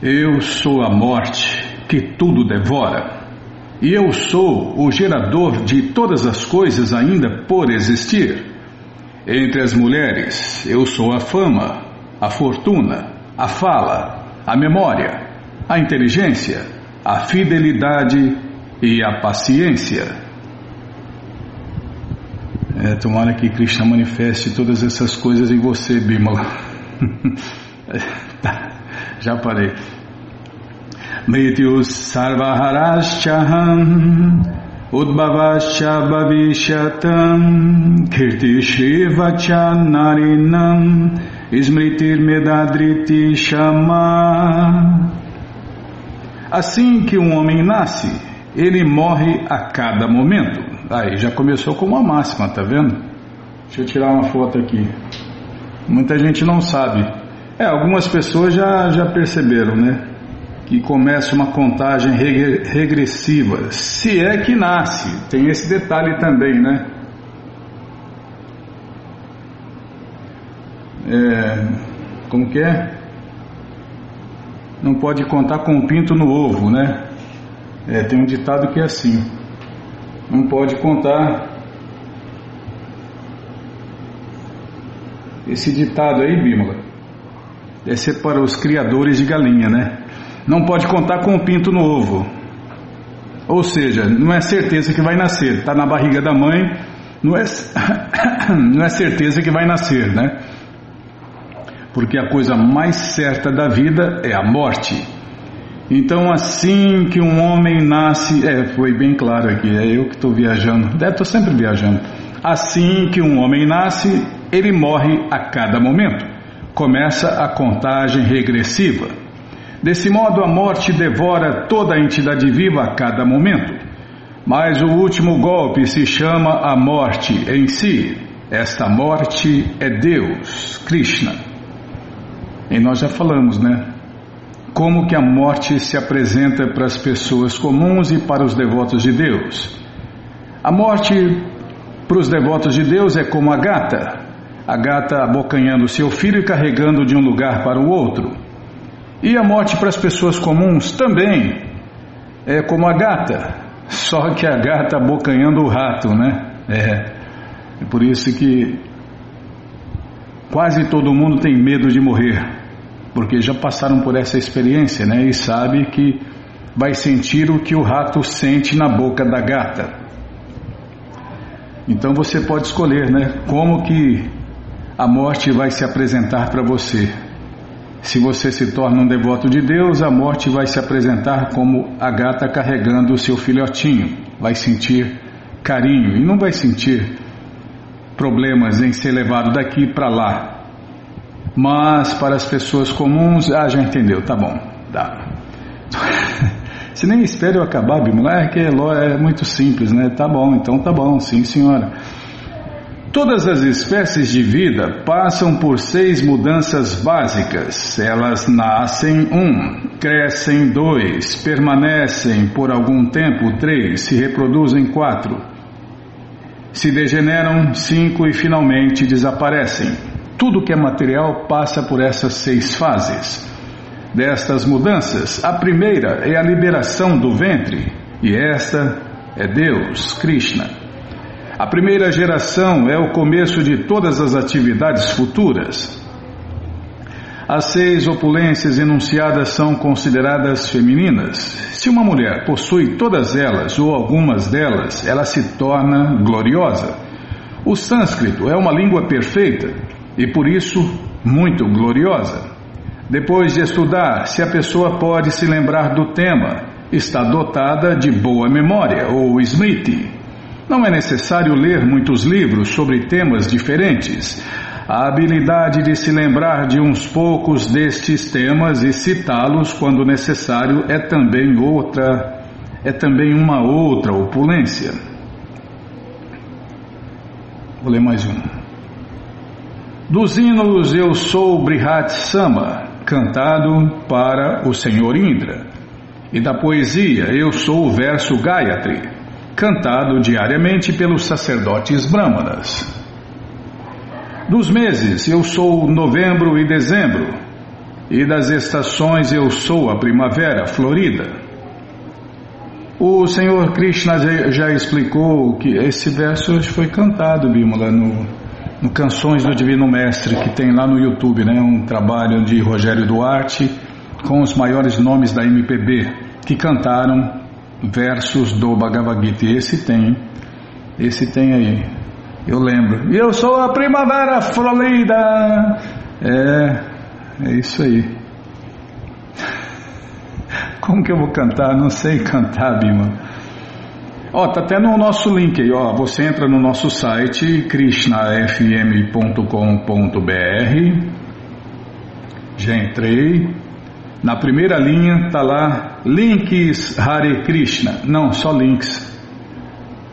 Eu sou a morte que tudo devora. E eu sou o gerador de todas as coisas ainda por existir. Entre as mulheres, eu sou a fama, a fortuna, a fala, a memória, a inteligência, a fidelidade e a paciência. É, tomara que Krishna manifeste todas essas coisas em você, Bimala. tá. Já parei. Mrityus sarvaharaschaham udbhavascha bhavishatam kirtishivacha narinam smritir medadriti shama Assim que um homem nasce, ele morre a cada momento. Aí já começou com uma máxima, tá vendo? Deixa eu tirar uma foto aqui. Muita gente não sabe. É, algumas pessoas já, já perceberam, né? Que começa uma contagem regressiva. Se é que nasce, tem esse detalhe também, né? É, como que é? Não pode contar com o pinto no ovo, né? É, tem um ditado que é assim. Não pode contar. Esse ditado aí, Bímola, esse é para os criadores de galinha, né? Não pode contar com o pinto no ovo. Ou seja, não é certeza que vai nascer. Está na barriga da mãe, não é, não é certeza que vai nascer, né? Porque a coisa mais certa da vida é a morte. Então, assim que um homem nasce, é, foi bem claro aqui, é eu que estou viajando, estou sempre viajando. Assim que um homem nasce, ele morre a cada momento começa a contagem regressiva. Desse modo, a morte devora toda a entidade viva a cada momento. Mas o último golpe se chama a morte em si. Esta morte é Deus, Krishna. E nós já falamos, né? Como que a morte se apresenta para as pessoas comuns e para os devotos de Deus. A morte para os devotos de Deus é como a gata, a gata abocanhando seu filho e carregando de um lugar para o outro. E a morte para as pessoas comuns também é como a gata, só que a gata abocanhando o rato, né? É, é por isso que quase todo mundo tem medo de morrer, porque já passaram por essa experiência, né? E sabe que vai sentir o que o rato sente na boca da gata. Então você pode escolher, né? Como que a morte vai se apresentar para você. Se você se torna um devoto de Deus, a morte vai se apresentar como a gata carregando o seu filhotinho. Vai sentir carinho e não vai sentir problemas em ser levado daqui para lá. Mas para as pessoas comuns, ah, já entendeu, tá bom, dá. Se nem espera eu acabar, Bimala, é que é muito simples, né? Tá bom, então tá bom, sim senhora. Todas as espécies de vida passam por seis mudanças básicas. Elas nascem um, crescem dois, permanecem por algum tempo três, se reproduzem quatro, se degeneram cinco e finalmente desaparecem. Tudo que é material passa por essas seis fases. Destas mudanças, a primeira é a liberação do ventre, e esta é Deus, Krishna. A primeira geração é o começo de todas as atividades futuras. As seis opulências enunciadas são consideradas femininas. Se uma mulher possui todas elas ou algumas delas, ela se torna gloriosa. O sânscrito é uma língua perfeita e por isso muito gloriosa. Depois de estudar, se a pessoa pode se lembrar do tema, está dotada de boa memória ou smriti. Não é necessário ler muitos livros sobre temas diferentes. A habilidade de se lembrar de uns poucos destes temas e citá-los quando necessário é também outra, é também uma outra opulência. Vou ler mais um. Dos hinos Eu Sou Brihat Sama, cantado para o Senhor Indra. E da poesia Eu Sou o Verso Gayatri, cantado diariamente pelos sacerdotes brahmanas. Dos meses, eu sou novembro e dezembro. e das estações eu sou a primavera florida. O Senhor Krishna já explicou que esse verso foi cantado, Bimala, no, no Canções do Divino Mestre, que tem lá no YouTube, né? um trabalho de Rogério Duarte com os maiores nomes da MPB que cantaram versos do Bhagavad Gita. Esse tem, esse tem aí, eu lembro. Eu sou a primavera florida. É, é isso aí. Como que eu vou cantar? Não sei cantar, Bima. Ó, tá até no nosso link aí, ó. Você entra no nosso site krishnafm.com.br. Já entrei. Na primeira linha tá lá links Hare Krishna. Não, só links.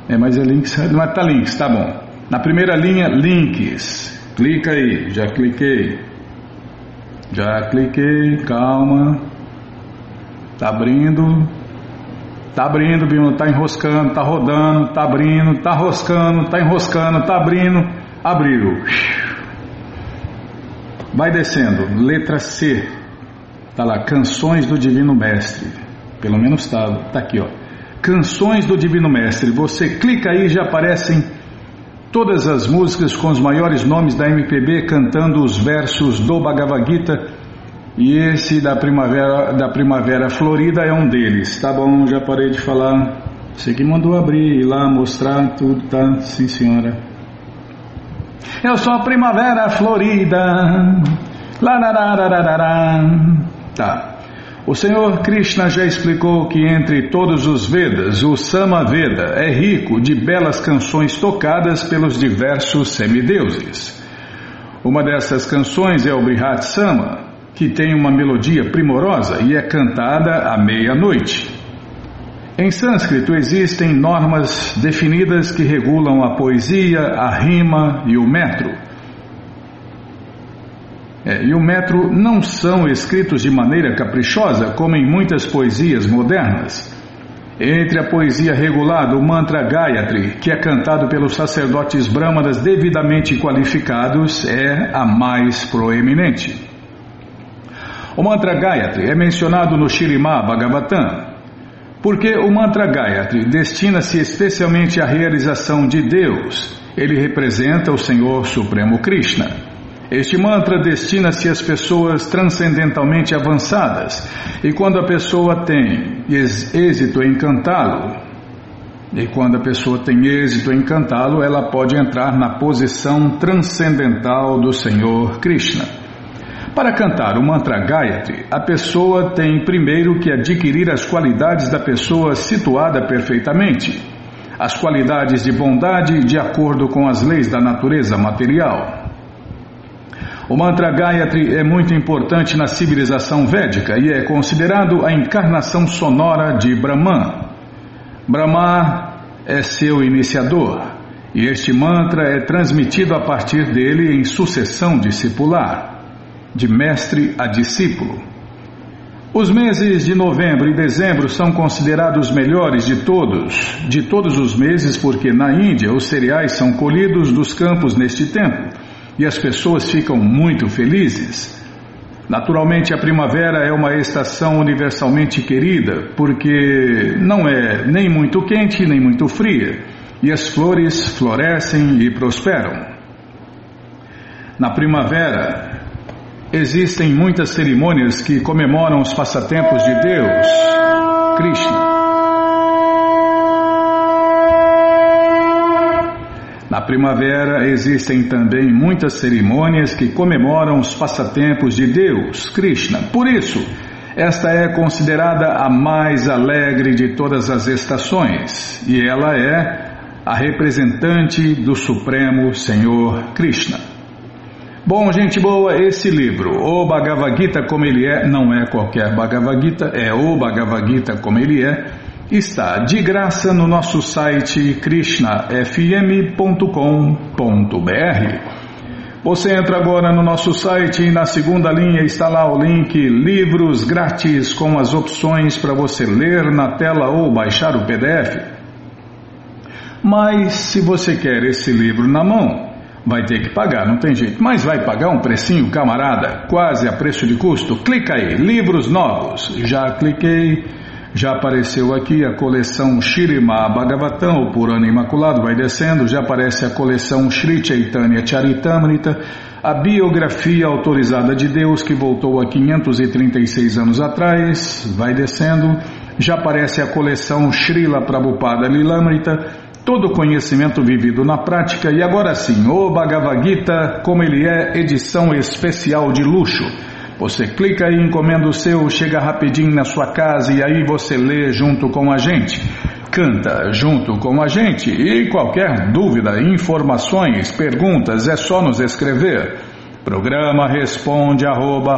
É, mas é links, mas tá links, tá bom. Na primeira linha, links. Clica aí, já cliquei. Já cliquei, calma. Tá abrindo. Tá abrindo, Bima, tá enroscando, tá rodando, tá abrindo, tá roscando, tá enroscando, tá abrindo. Abriu. Vai descendo. Letra C. Tá lá, Canções do Divino Mestre. Pelo menos tá, tá aqui, ó. Canções do Divino Mestre. Você clica aí já aparecem todas as músicas com os maiores nomes da MPB cantando os versos do Bhagavad Gita e esse da primavera, da primavera florida é um deles. Tá bom, já parei de falar. Você que mandou abrir e lá mostrar tudo, tá? Sim, senhora. Eu sou a primavera florida. Tá. O Senhor Krishna já explicou que entre todos os Vedas, o Sama Veda é rico de belas canções tocadas pelos diversos semideuses. Uma dessas canções é o Brihat Sama, que tem uma melodia primorosa e é cantada à meia-noite. Em sânscrito existem normas definidas que regulam a poesia, a rima e o metro. É, e o metro não são escritos de maneira caprichosa, como em muitas poesias modernas. Entre a poesia regulada, o mantra Gayatri, que é cantado pelos sacerdotes brahmanas devidamente qualificados, é a mais proeminente. O mantra Gayatri é mencionado no Shirimá Bhagavatam, porque o mantra Gayatri destina-se especialmente à realização de Deus. Ele representa o Senhor Supremo Krishna. Este mantra destina-se às pessoas transcendentalmente avançadas, e quando a pessoa tem êxito em cantá-lo, e quando a pessoa tem êxito em cantá-lo, ela pode entrar na posição transcendental do Senhor Krishna. Para cantar o mantra Gayatri, a pessoa tem primeiro que adquirir as qualidades da pessoa situada perfeitamente, as qualidades de bondade de acordo com as leis da natureza material. O mantra Gayatri é muito importante na civilização védica e é considerado a encarnação sonora de Brahman. Brahma é seu iniciador e este mantra é transmitido a partir dele em sucessão discipular de mestre a discípulo. Os meses de novembro e dezembro são considerados os melhores de todos, de todos os meses, porque na Índia os cereais são colhidos dos campos neste tempo e as pessoas ficam muito felizes. Naturalmente, a primavera é uma estação universalmente querida, porque não é nem muito quente nem muito fria, e as flores florescem e prosperam. Na primavera, Existem muitas cerimônias que comemoram os passatempos de Deus, Krishna. Na primavera existem também muitas cerimônias que comemoram os passatempos de Deus, Krishna. Por isso, esta é considerada a mais alegre de todas as estações e ela é a representante do Supremo Senhor Krishna. Bom, gente boa, esse livro, o Bhagavad Gita como ele é, não é qualquer Bhagavad Gita, é o Bhagavad Gita como ele é, está de graça no nosso site krishnafm.com.br. Você entra agora no nosso site e na segunda linha está lá o link Livros Grátis com as opções para você ler na tela ou baixar o PDF. Mas se você quer esse livro na mão, Vai ter que pagar, não tem jeito. Mas vai pagar um precinho, camarada, quase a preço de custo? Clica aí, livros novos. Já cliquei, já apareceu aqui a coleção Shirima Bhagavatam, o Purana Imaculado, vai descendo, já aparece a coleção Sri Chaitanya Charitamrita, a biografia autorizada de Deus que voltou há 536 anos atrás, vai descendo, já aparece a coleção Srila Prabhupada Lilamrita, todo conhecimento vivido na prática. E agora sim, o Bhagavad Gita, como ele é, edição especial de luxo. Você clica e encomenda o seu, chega rapidinho na sua casa e aí você lê junto com a gente. Canta junto com a gente e qualquer dúvida, informações, perguntas é só nos escrever. Programa responde arroba,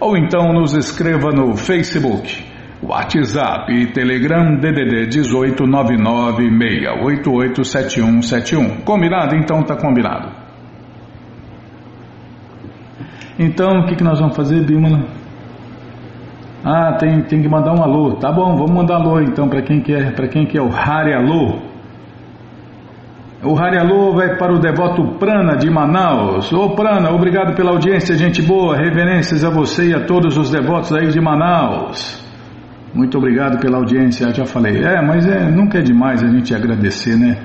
ou então nos escreva no Facebook WhatsApp e Telegram DDD 18996887171. Combinado? Então tá combinado. Então, o que, que nós vamos fazer, Bímola? Ah, tem, tem que mandar um alô. Tá bom, vamos mandar alô então para quem que é, quem que é o Hari Alô. O Hari Alô vai para o devoto Prana de Manaus. Ô Prana, obrigado pela audiência, gente boa. Reverências a você e a todos os devotos aí de Manaus. Muito obrigado pela audiência, já falei. É, mas é, nunca é demais a gente agradecer, né?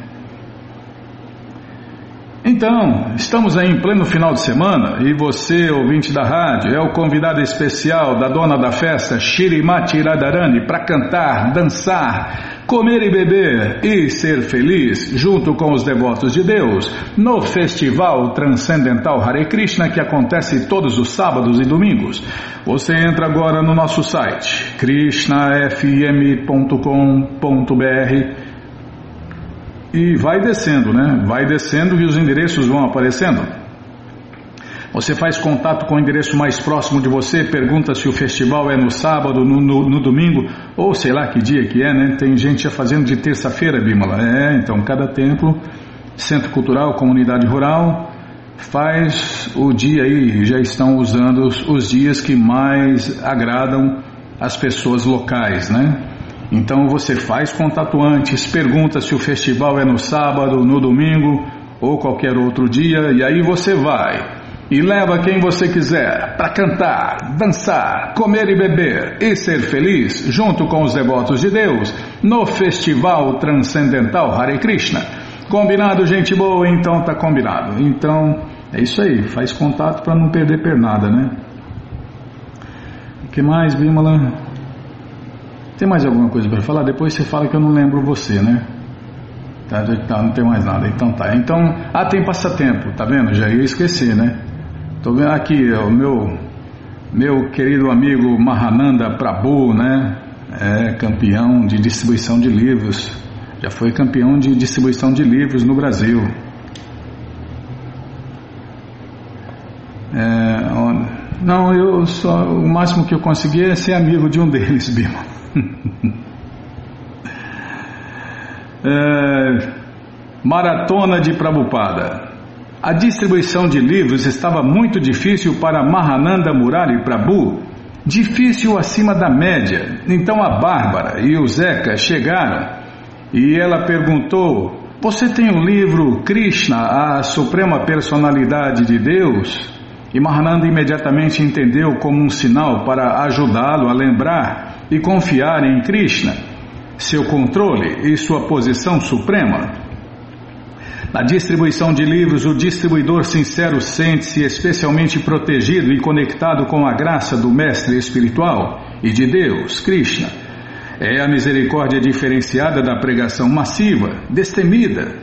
Então, estamos aí em pleno final de semana e você, ouvinte da rádio, é o convidado especial da dona da festa, Shirimati Radharani, para cantar, dançar, comer e beber e ser feliz junto com os devotos de Deus no Festival Transcendental Hare Krishna que acontece todos os sábados e domingos. Você entra agora no nosso site krishnafm.com.br e vai descendo, né? Vai descendo e os endereços vão aparecendo. Você faz contato com o endereço mais próximo de você, pergunta se o festival é no sábado, no, no, no domingo, ou sei lá que dia que é, né? Tem gente já fazendo de terça-feira, Bímola. É, então cada templo, centro cultural, comunidade rural, faz o dia aí, já estão usando os, os dias que mais agradam as pessoas locais, né? Então você faz contato antes, pergunta se o festival é no sábado, no domingo ou qualquer outro dia, e aí você vai e leva quem você quiser para cantar, dançar, comer e beber e ser feliz junto com os devotos de Deus no Festival Transcendental Hare Krishna. Combinado, gente boa? Então tá combinado. Então é isso aí, faz contato para não perder pernada, né? O que mais, Bimala? Tem mais alguma coisa para falar? Depois você fala que eu não lembro você, né? Tá, tá, não tem mais nada. Então tá. Então, ah, tem passatempo, tá vendo? Já ia esquecer, né? Estou vendo aqui o meu, meu querido amigo Mahananda Prabhu, né? É campeão de distribuição de livros. Já foi campeão de distribuição de livros no Brasil. É, não, eu só o máximo que eu consegui é ser amigo de um deles, Bima. é, Maratona de Prabhupada. A distribuição de livros estava muito difícil para Mahananda Murali Prabhu, difícil acima da média. Então a Bárbara e o Zeca chegaram e ela perguntou: Você tem o livro Krishna, a Suprema Personalidade de Deus? E Mahananda imediatamente entendeu como um sinal para ajudá-lo a lembrar e confiar em Krishna, seu controle e sua posição suprema. Na distribuição de livros, o distribuidor sincero sente-se especialmente protegido e conectado com a graça do Mestre Espiritual e de Deus, Krishna. É a misericórdia diferenciada da pregação massiva, destemida.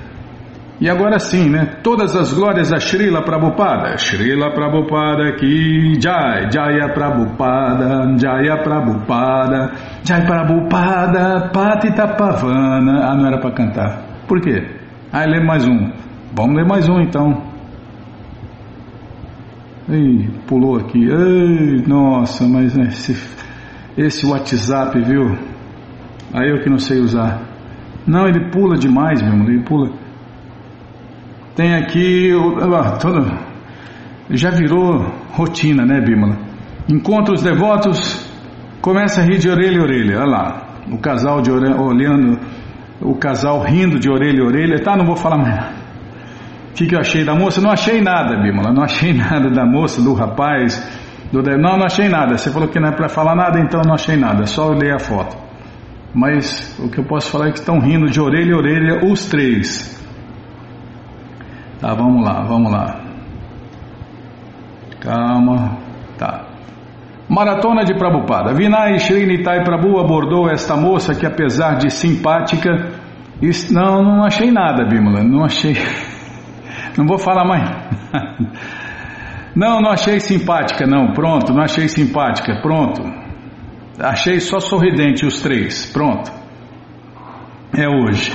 E agora sim, né? Todas as glórias a Srila Prabhupada. Srila Prabhupada ki Jai, Jaya Prabhupada, Jaya Prabhupada, Jai Prabhupada, Patita Pavana. Ah, não era para cantar. Por quê? Ah, lê mais um. Vamos ler mais um então. Ih, pulou aqui. Ei, nossa, mas esse, esse WhatsApp, viu? Aí eu que não sei usar. Não, ele pula demais, meu irmão. Ele pula. Tem aqui. Ah, todo, já virou rotina, né, Bímola? Encontra os devotos, começa a rir de orelha a orelha. Olha lá. O casal de orelha, olhando o casal rindo de orelha a orelha, tá? Não vou falar mais. O que, que eu achei da moça? Não achei nada, Bímola. Não achei nada da moça, do rapaz. Do... Não, não achei nada. Você falou que não é para falar nada, então não achei nada. Só olhei a foto. Mas o que eu posso falar é que estão rindo de orelha a orelha os três. Tá, vamos lá, vamos lá. Calma. Tá. Maratona de Prabhupada. Vinay Srinitai Prabhu abordou esta moça que, apesar de simpática, isso, não, não achei nada, Bímola. Não achei. Não vou falar mais. Não, não achei simpática, não. Pronto, não achei simpática. Pronto. Achei só sorridente os três. Pronto. É hoje.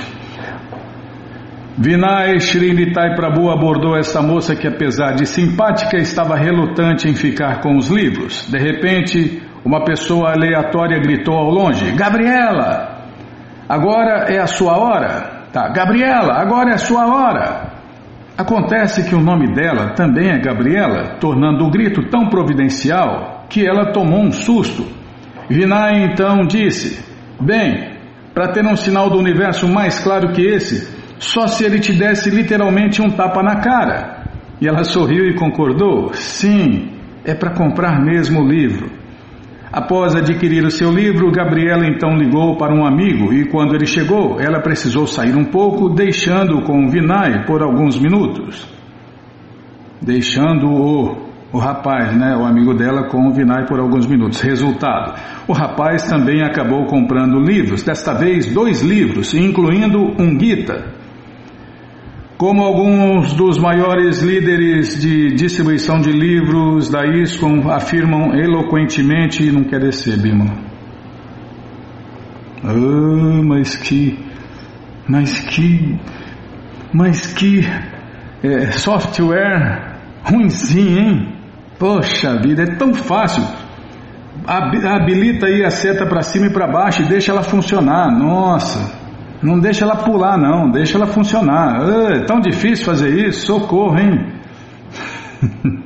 Vinay Srinitai Prabhu abordou esta moça que, apesar de simpática, estava relutante em ficar com os livros. De repente, uma pessoa aleatória gritou ao longe: Gabriela, agora é a sua hora. Tá, Gabriela, agora é a sua hora. Acontece que o nome dela também é Gabriela, tornando o grito tão providencial que ela tomou um susto. Vinay então disse: Bem, para ter um sinal do universo mais claro que esse, só se ele te desse literalmente um tapa na cara. E ela sorriu e concordou: Sim, é para comprar mesmo o livro. Após adquirir o seu livro, Gabriela então ligou para um amigo e quando ele chegou, ela precisou sair um pouco, deixando-o com o Vinay por alguns minutos. Deixando o, o rapaz, né, o amigo dela, com o Vinay por alguns minutos. Resultado: o rapaz também acabou comprando livros, desta vez dois livros, incluindo um Gita. Como alguns dos maiores líderes de distribuição de livros da ISCOM afirmam eloquentemente, não quer descer, Bima. Ah, mas que, mas que, mas que é, software ruimzinho, hein? Poxa vida, é tão fácil. Habilita aí a seta para cima e para baixo e deixa ela funcionar. Nossa. Não deixa ela pular, não, deixa ela funcionar. É tão difícil fazer isso, socorro, hein?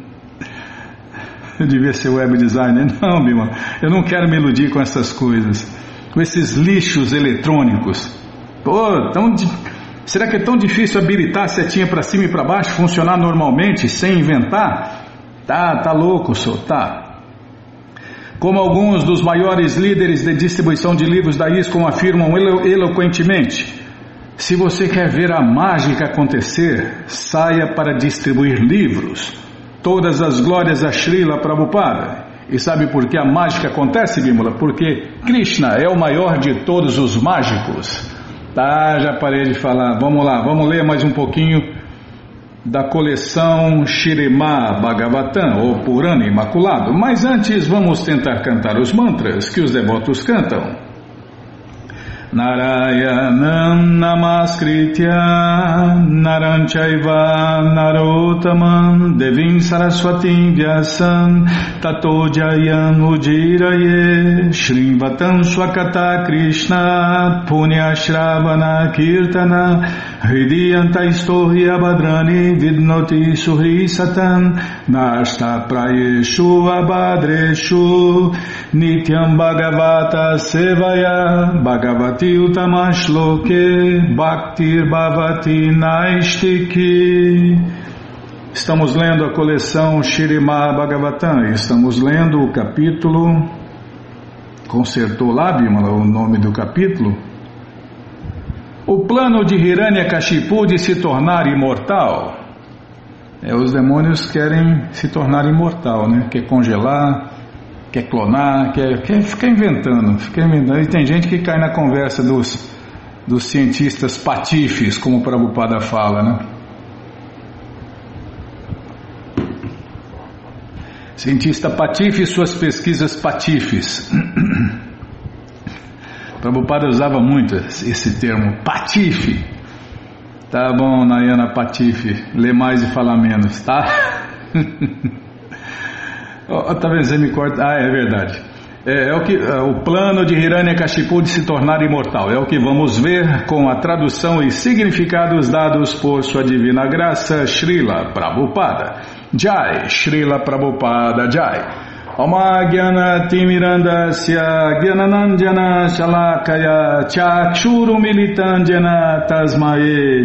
eu devia ser web designer. Não, Bima, eu não quero me iludir com essas coisas, com esses lixos eletrônicos. Pô, tão di... será que é tão difícil habilitar a setinha para cima e para baixo, funcionar normalmente, sem inventar? Tá, tá louco, sou, tá. Como alguns dos maiores líderes de distribuição de livros da ISCOM afirmam elo eloquentemente, se você quer ver a mágica acontecer, saia para distribuir livros. Todas as glórias a Srila Prabhupada. E sabe por que a mágica acontece, Bimala? Porque Krishna é o maior de todos os mágicos. Tá, já parei de falar. Vamos lá, vamos ler mais um pouquinho da coleção Shirema Bhagavatam, ou Purana Imaculado. Mas antes vamos tentar cantar os mantras que os devotos cantam. Narayanam Namaskritya Naranchaiva Narotamam Devim Saraswatim Vyasam Tato Jayam Ujiraye Swakata Krishna Punya Shravana Kirtana Hridiyanta Istohi Abhadrani Vidnoti Suhi Satam Nashta Prayeshu Abhadreshu Nityam Bhagavata Sevaya Bhagavata Bhakti Utamashloke Bhaktir Bhavati Naistiki. Estamos lendo a coleção Shirimá Bhagavatam. Estamos lendo o capítulo. Consertou lá, Bimala, o nome do capítulo? O plano de Hiranyakashipu de se tornar imortal. É, os demônios querem se tornar imortal, né? Quer congelar, quer clonar, quer, quer ficar inventando, fica inventando. E tem gente que cai na conversa dos, dos cientistas patifes, como o Prabhupada fala, né? Cientista patife e suas pesquisas patifes. Prabhupada usava muito esse termo, patife. Tá bom, Nayana Patife, lê mais e fala menos, tá? Oh, talvez você me corta. Ah, é verdade. É, é, o, que, é, o plano de Hiranyakashipu de se tornar imortal. É o que vamos ver com a tradução e significados dados por sua divina graça, Srila Prabhupada. Jai, Srila Prabhupada Jai. Oma Gyana Timirandasya Gyananandjana Shalakaya Chakshuru Militandjana Tasmae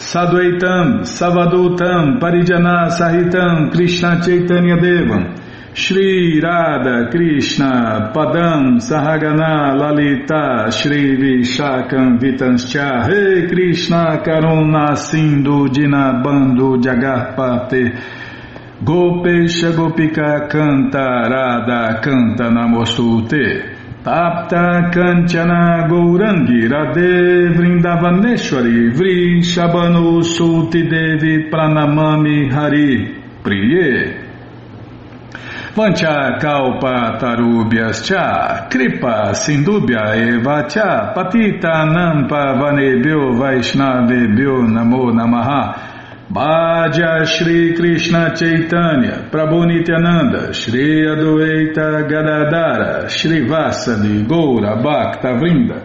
Sadvaitam, Savadutam, Parijana Sahitam, Krishna Chaitanya Devam, Shri Radha Krishna Padam Sahagana Lalita Shri Vishakam Vitanscha Rei Krishna Karuna Sindhu Dinabando Jagarpate Gopesha Gopika Canta Radha Canta Namostute Tapta Kanchana Gourangi Radhe Vrindavaneshwari Vri Shabanu Sulti Devi Pranamami Hari Priye. Vancha Kalpa Tarubhyas Cha Kripa Sindubhya Eva Cha Patita Nampa Vanebhyo Vaishnavebhyo Namo Namaha Bhaja Shri Krishna Chaitanya, Prabhu Nityananda, Shri Adueita Gadadara, Shri Vasadi, Goura, Bhakta Vrinda,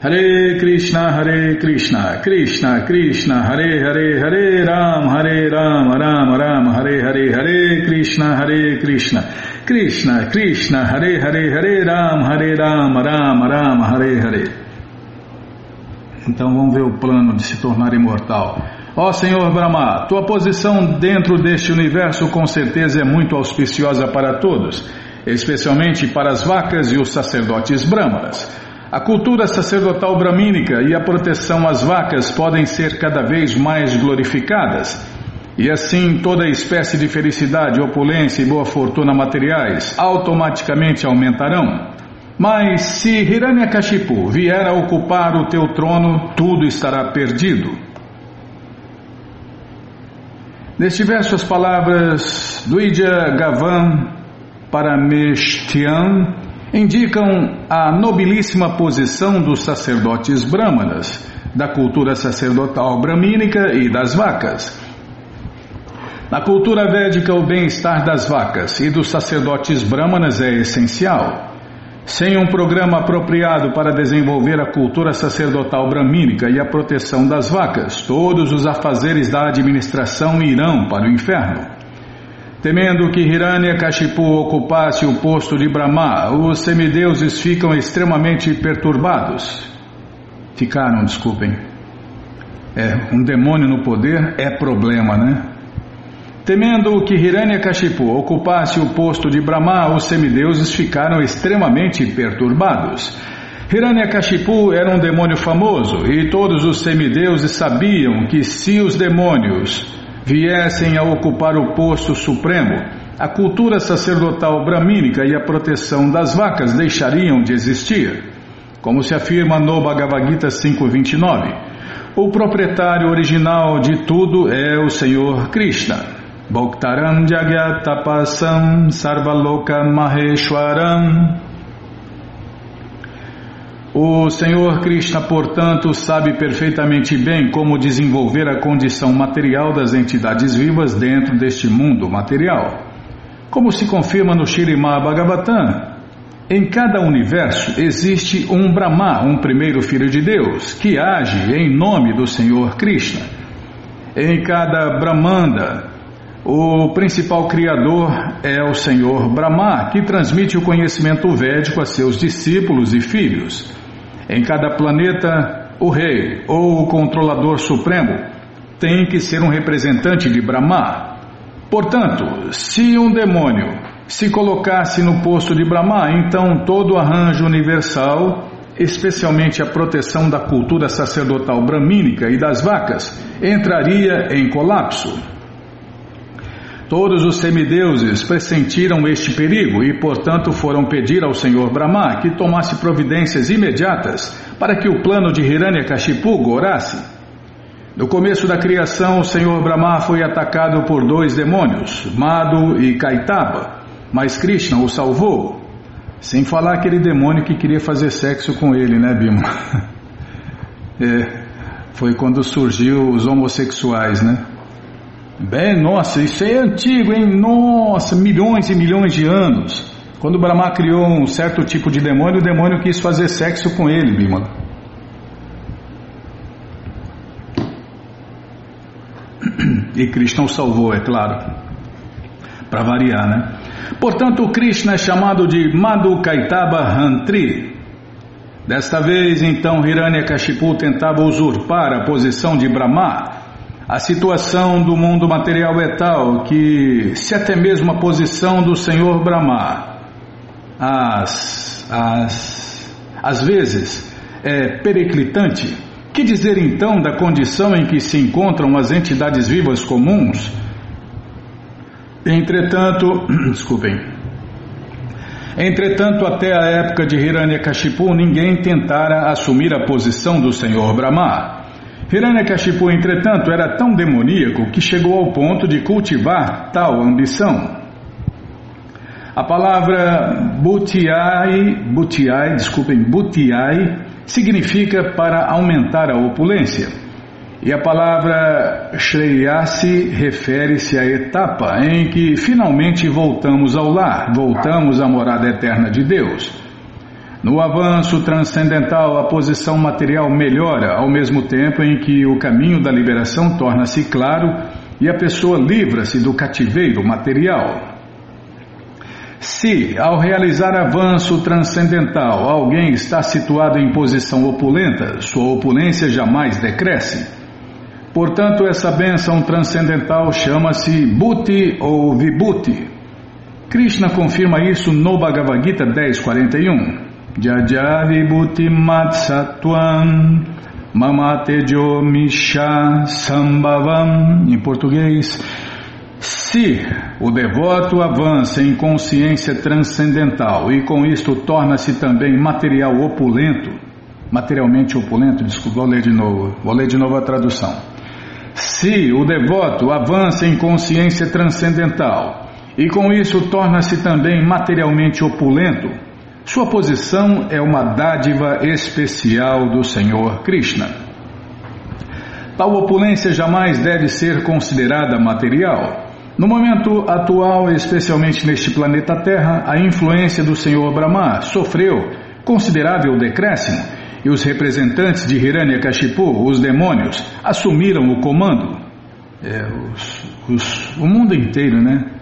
Hare Krishna, Hare Krishna, Krishna Krishna, Hare Hare, Hare Ram, Hare Ram, Ram Ram, Hare Hare, Hare Krishna, Hare Krishna, Krishna Krishna, Hare Hare, Hare Ram, Hare Ram, Ram Ram, Hare Hare. Então vamos ver o plano de se tornar imortal. Ó Senhor Brahma, tua posição dentro deste universo com certeza é muito auspiciosa para todos, especialmente para as vacas e os sacerdotes brahmanas. A cultura sacerdotal bramínica e a proteção às vacas podem ser cada vez mais glorificadas. E assim toda espécie de felicidade, opulência e boa fortuna materiais automaticamente aumentarão. Mas se Hiranyakashipu vier a ocupar o teu trono, tudo estará perdido. Neste verso, as palavras Duidya Gavan Parameshtian indicam a nobilíssima posição dos sacerdotes brahmanas, da cultura sacerdotal bramínica e das vacas. Na cultura védica, o bem-estar das vacas e dos sacerdotes brahmanas é essencial. Sem um programa apropriado para desenvolver a cultura sacerdotal bramínica e a proteção das vacas, todos os afazeres da administração irão para o inferno. Temendo que Hiranyakashipu ocupasse o posto de Brahma, os semideuses ficam extremamente perturbados. Ficaram, desculpem. É, um demônio no poder é problema, né? Temendo que Hiranyakashipu ocupasse o posto de Brahma, os semideuses ficaram extremamente perturbados. Hiranyakashipu era um demônio famoso e todos os semideuses sabiam que se os demônios viessem a ocupar o posto supremo, a cultura sacerdotal bramínica e a proteção das vacas deixariam de existir. Como se afirma no Bhagavad Gita 5.29, o proprietário original de tudo é o Senhor Krishna. Bhoktaram Jagyatapasam Sarvaloka Maheshwaram. O Senhor Krishna, portanto, sabe perfeitamente bem como desenvolver a condição material das entidades vivas dentro deste mundo material. Como se confirma no Shirimá Bhagavatam, em cada universo existe um Brahma, um primeiro filho de Deus, que age em nome do Senhor Krishna. Em cada Brahmanda, o principal criador é o Senhor Brahma, que transmite o conhecimento védico a seus discípulos e filhos. Em cada planeta, o rei ou o controlador supremo tem que ser um representante de Brahma. Portanto, se um demônio se colocasse no posto de Brahma, então todo o arranjo universal, especialmente a proteção da cultura sacerdotal bramínica e das vacas, entraria em colapso. Todos os semideuses pressentiram este perigo e, portanto, foram pedir ao Senhor Brahma que tomasse providências imediatas para que o plano de Hiranyakashipu gorasse. No começo da criação, o Senhor Brahma foi atacado por dois demônios, Madhu e Kaitaba, mas Krishna o salvou. Sem falar aquele demônio que queria fazer sexo com ele, né, Bima? É, foi quando surgiu os homossexuais, né? Bem, nossa, isso é antigo, hein? Nossa, milhões e milhões de anos. Quando Brahma criou um certo tipo de demônio, o demônio quis fazer sexo com ele, Bimala. E Krishna o salvou, é claro. Para variar, né? Portanto, Krishna é chamado de Madhukaitaba Hantri. Desta vez, então, Hiranyakashipu tentava usurpar a posição de Brahma. A situação do mundo material é tal que, se até mesmo a posição do Senhor Brahma, as, as, às vezes, é periclitante, que dizer então da condição em que se encontram as entidades vivas comuns? Entretanto, desculpem. Entretanto, até a época de Hiranyakashipu, ninguém tentara assumir a posição do Senhor Brahma. Hiranyakashipu, entretanto, era tão demoníaco que chegou ao ponto de cultivar tal ambição. A palavra butiai, butiai, desculpem, butiai, significa para aumentar a opulência. E a palavra Shreyasi refere-se à etapa em que finalmente voltamos ao lar, voltamos à morada eterna de Deus. No avanço transcendental, a posição material melhora, ao mesmo tempo em que o caminho da liberação torna-se claro e a pessoa livra-se do cativeiro material. Se, ao realizar avanço transcendental, alguém está situado em posição opulenta, sua opulência jamais decresce. Portanto, essa bênção transcendental chama-se Bhuti ou Vibhuti. Krishna confirma isso no Bhagavad Gita 10.41. Jaja Vibhuti Matsatvam Mamatejo Misha Sambhavam. Em português, se o devoto avança em consciência transcendental e com isto torna-se também material opulento, materialmente opulento, desculpa, vou ler de novo, vou ler de novo a tradução. Se o devoto avança em consciência transcendental e com isso torna-se também materialmente opulento, sua posição é uma dádiva especial do Senhor Krishna. Tal opulência jamais deve ser considerada material. No momento atual, especialmente neste planeta Terra, a influência do Senhor Brahma sofreu considerável decréscimo e os representantes de Hiranyakashipu, os demônios, assumiram o comando. É, os, os, o mundo inteiro, né?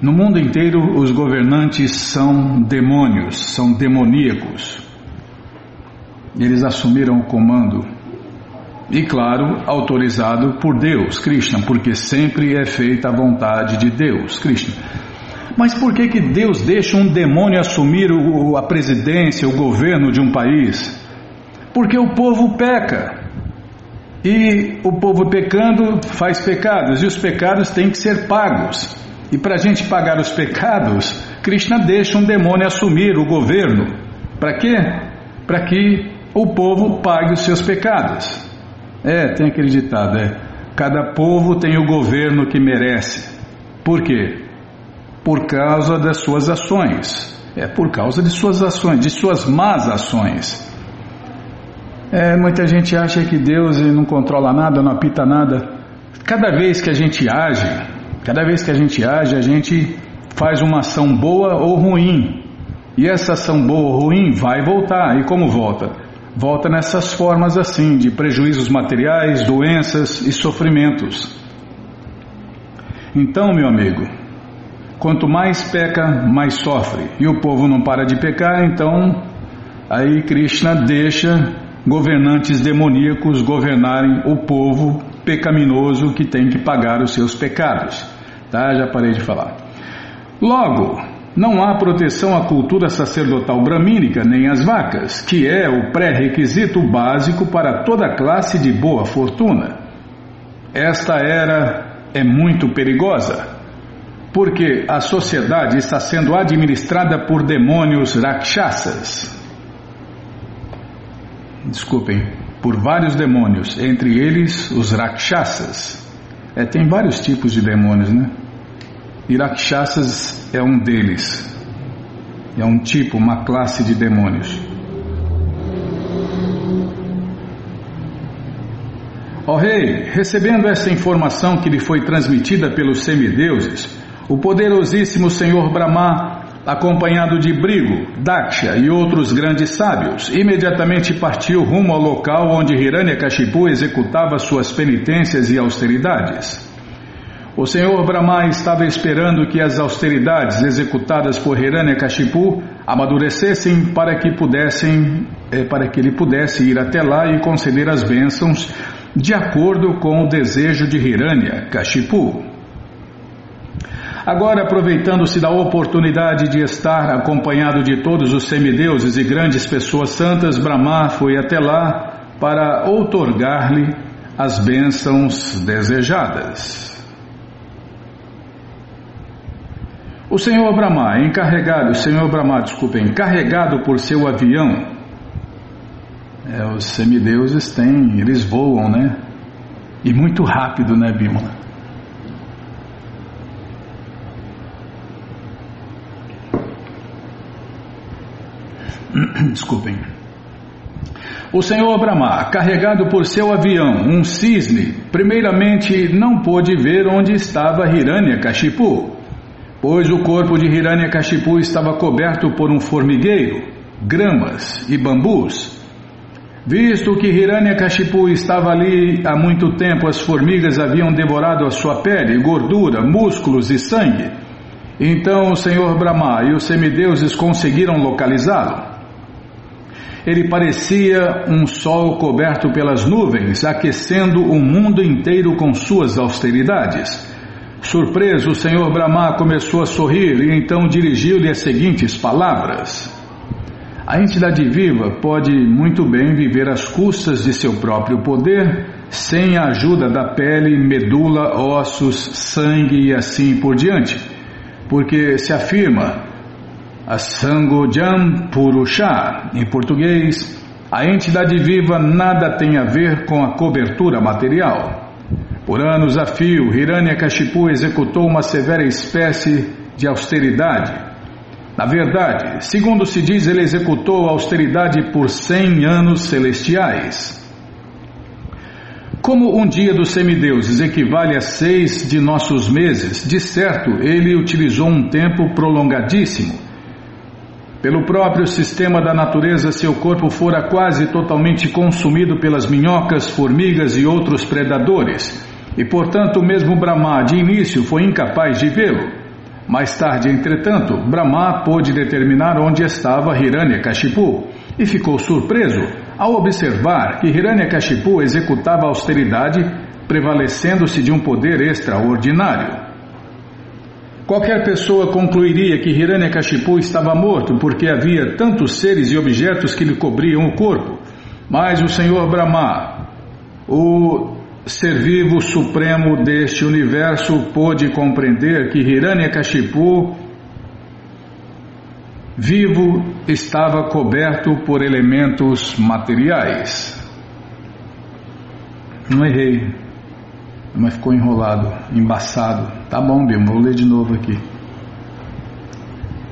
No mundo inteiro, os governantes são demônios, são demoníacos. Eles assumiram o comando. E claro, autorizado por Deus, Krishna, porque sempre é feita a vontade de Deus, Krishna. Mas por que, que Deus deixa um demônio assumir o, a presidência, o governo de um país? Porque o povo peca. E o povo pecando faz pecados, e os pecados têm que ser pagos. E para a gente pagar os pecados, Krishna deixa um demônio assumir o governo. Para quê? Para que o povo pague os seus pecados. É, tem acreditado, é. Cada povo tem o governo que merece. Por quê? por causa das suas ações. É por causa de suas ações, de suas más ações. É, muita gente acha que Deus não controla nada, não apita nada. Cada vez que a gente age, cada vez que a gente age, a gente faz uma ação boa ou ruim. E essa ação boa ou ruim vai voltar. E como volta? Volta nessas formas assim, de prejuízos materiais, doenças e sofrimentos. Então, meu amigo, Quanto mais peca, mais sofre. E o povo não para de pecar, então aí Krishna deixa governantes demoníacos governarem o povo pecaminoso que tem que pagar os seus pecados. Tá? Já parei de falar. Logo, não há proteção à cultura sacerdotal bramínica nem às vacas, que é o pré-requisito básico para toda classe de boa fortuna. Esta era é muito perigosa porque a sociedade está sendo administrada por demônios rakshasas. Desculpem, por vários demônios, entre eles os rakshasas. É, tem vários tipos de demônios, né? E rakshasas é um deles. É um tipo, uma classe de demônios. Ó rei, recebendo essa informação que lhe foi transmitida pelos semideuses, o poderosíssimo Senhor Brahma, acompanhado de Brigo, Daksha e outros grandes sábios, imediatamente partiu rumo ao local onde Hiranyakashipu executava suas penitências e austeridades. O Senhor Brahma estava esperando que as austeridades executadas por Hiranyakashipu amadurecessem para que pudessem, eh, para que ele pudesse ir até lá e conceder as bênçãos de acordo com o desejo de Hiranya Kashipu. Agora, aproveitando-se da oportunidade de estar acompanhado de todos os semideuses e grandes pessoas santas, Brahma foi até lá para outorgar-lhe as bênçãos desejadas. O Senhor Brahma, encarregado, o Senhor Brahma, desculpe, encarregado por seu avião, é, os semideuses têm, eles voam, né? E muito rápido, né, Bímola? Desculpem. O senhor Brahma, carregado por seu avião, um cisne, primeiramente não pôde ver onde estava Hiranyakashipu, pois o corpo de Hiranyakashipu estava coberto por um formigueiro, gramas e bambus. Visto que Hiranyakashipu estava ali há muito tempo, as formigas haviam devorado a sua pele, gordura, músculos e sangue. Então o Senhor Brahma e os semideuses conseguiram localizá-lo. Ele parecia um sol coberto pelas nuvens, aquecendo o mundo inteiro com suas austeridades. Surpreso, o Senhor Brahma começou a sorrir e então dirigiu-lhe as seguintes palavras. A entidade viva pode muito bem viver às custas de seu próprio poder, sem a ajuda da pele, medula, ossos, sangue e assim por diante, porque se afirma a Sangojam Purusha, em português, a entidade viva nada tem a ver com a cobertura material. Por anos a fio, Hiranyakashipu executou uma severa espécie de austeridade na verdade, segundo se diz, ele executou a austeridade por cem anos celestiais. Como um dia dos semideuses equivale a seis de nossos meses, de certo ele utilizou um tempo prolongadíssimo. Pelo próprio sistema da natureza, seu corpo fora quase totalmente consumido pelas minhocas, formigas e outros predadores, e portanto, mesmo Brahma de início foi incapaz de vê-lo. Mais tarde, entretanto, Brahma pôde determinar onde estava Hiranyakashipu e ficou surpreso ao observar que Hiranyakashipu executava austeridade prevalecendo-se de um poder extraordinário. Qualquer pessoa concluiria que Hiranyakashipu estava morto porque havia tantos seres e objetos que lhe cobriam o corpo, mas o Senhor Brahma, o ser vivo supremo deste universo pôde compreender que Hiranyakashipu vivo estava coberto por elementos materiais. Não errei, mas ficou enrolado, embaçado. Tá bom, Bima, vou ler de novo aqui.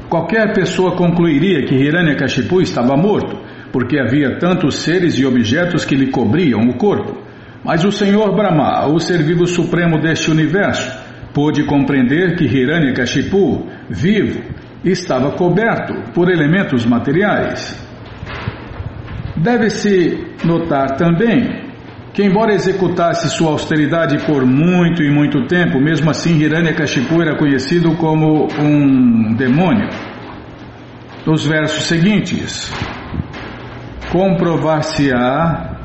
Qualquer pessoa concluiria que Hiranyakashipu estava morto, porque havia tantos seres e objetos que lhe cobriam o corpo. Mas o Senhor Brahma, o ser vivo supremo deste universo, pôde compreender que Hiranyakashipu, vivo, estava coberto por elementos materiais. Deve-se notar também que, embora executasse sua austeridade por muito e muito tempo, mesmo assim Hiranyakashipu era conhecido como um demônio. Nos versos seguintes, comprovar-se-á